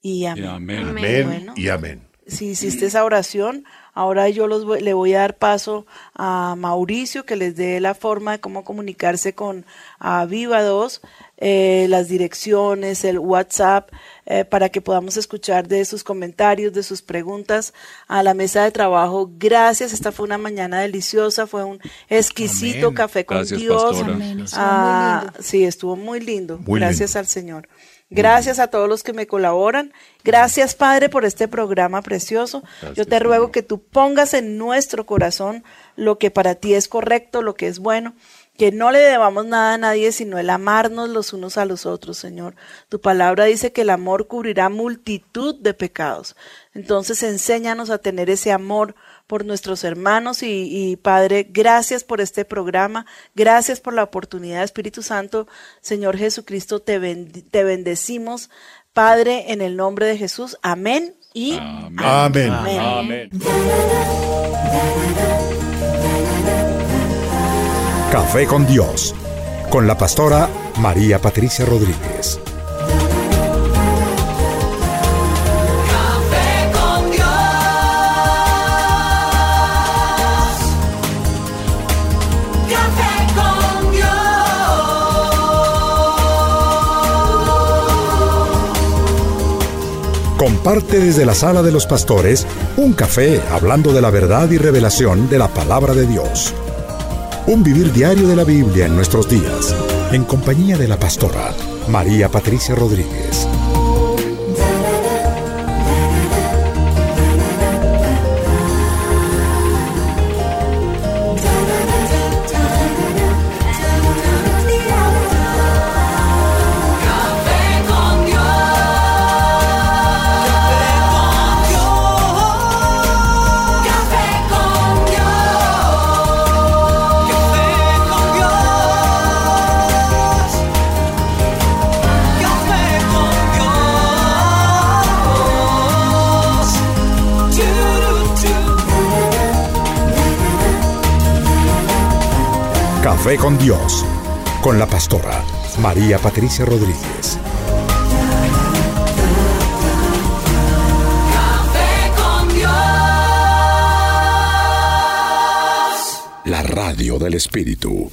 Speaker 3: y
Speaker 7: Y
Speaker 3: amén.
Speaker 7: amén.
Speaker 8: Amén
Speaker 3: Bueno.
Speaker 8: y amén.
Speaker 3: Si hiciste esa oración, ahora yo los voy- le voy a dar paso a Mauricio que les dé la forma de cómo comunicarse con a Viva 2, eh, las direcciones, el WhatsApp, eh, para que podamos escuchar de sus comentarios, de sus preguntas a la mesa de trabajo. Gracias, esta fue una mañana deliciosa, fue un exquisito
Speaker 4: Amén.
Speaker 3: café con
Speaker 7: Gracias,
Speaker 3: Dios.
Speaker 5: Amén.
Speaker 3: Ah, sí, estuvo muy lindo.
Speaker 8: Muy
Speaker 3: Gracias
Speaker 8: lindo.
Speaker 3: al Señor. Gracias a todos los que me colaboran. Gracias, Padre, por este programa precioso. Yo te ruego que tú pongas en nuestro corazón lo que para ti es correcto, lo que es bueno. Que no le debamos nada a nadie, sino el amarnos los unos a los otros, Señor. Tu palabra dice que el amor cubrirá multitud de pecados. Entonces, enséñanos a tener ese amor por nuestros hermanos y, y, Padre, gracias por este programa, gracias por la oportunidad, Espíritu Santo, Señor Jesucristo, te, te bendecimos, Padre, en el nombre de Jesús, amén y
Speaker 8: Amén.
Speaker 3: amén.
Speaker 7: Amén.
Speaker 2: Café con Dios, con la pastora María Patricia Rodríguez.
Speaker 1: Café con Dios. Café con Dios.
Speaker 2: Comparte desde la sala de los pastores un café hablando de la verdad y revelación de la palabra de Dios. Un vivir diario de la Biblia en nuestros días, en compañía de la pastora María Patricia Rodríguez. Café con Dios, con la pastora María Patricia Rodríguez.
Speaker 1: Café con Dios.
Speaker 2: La radio del Espíritu.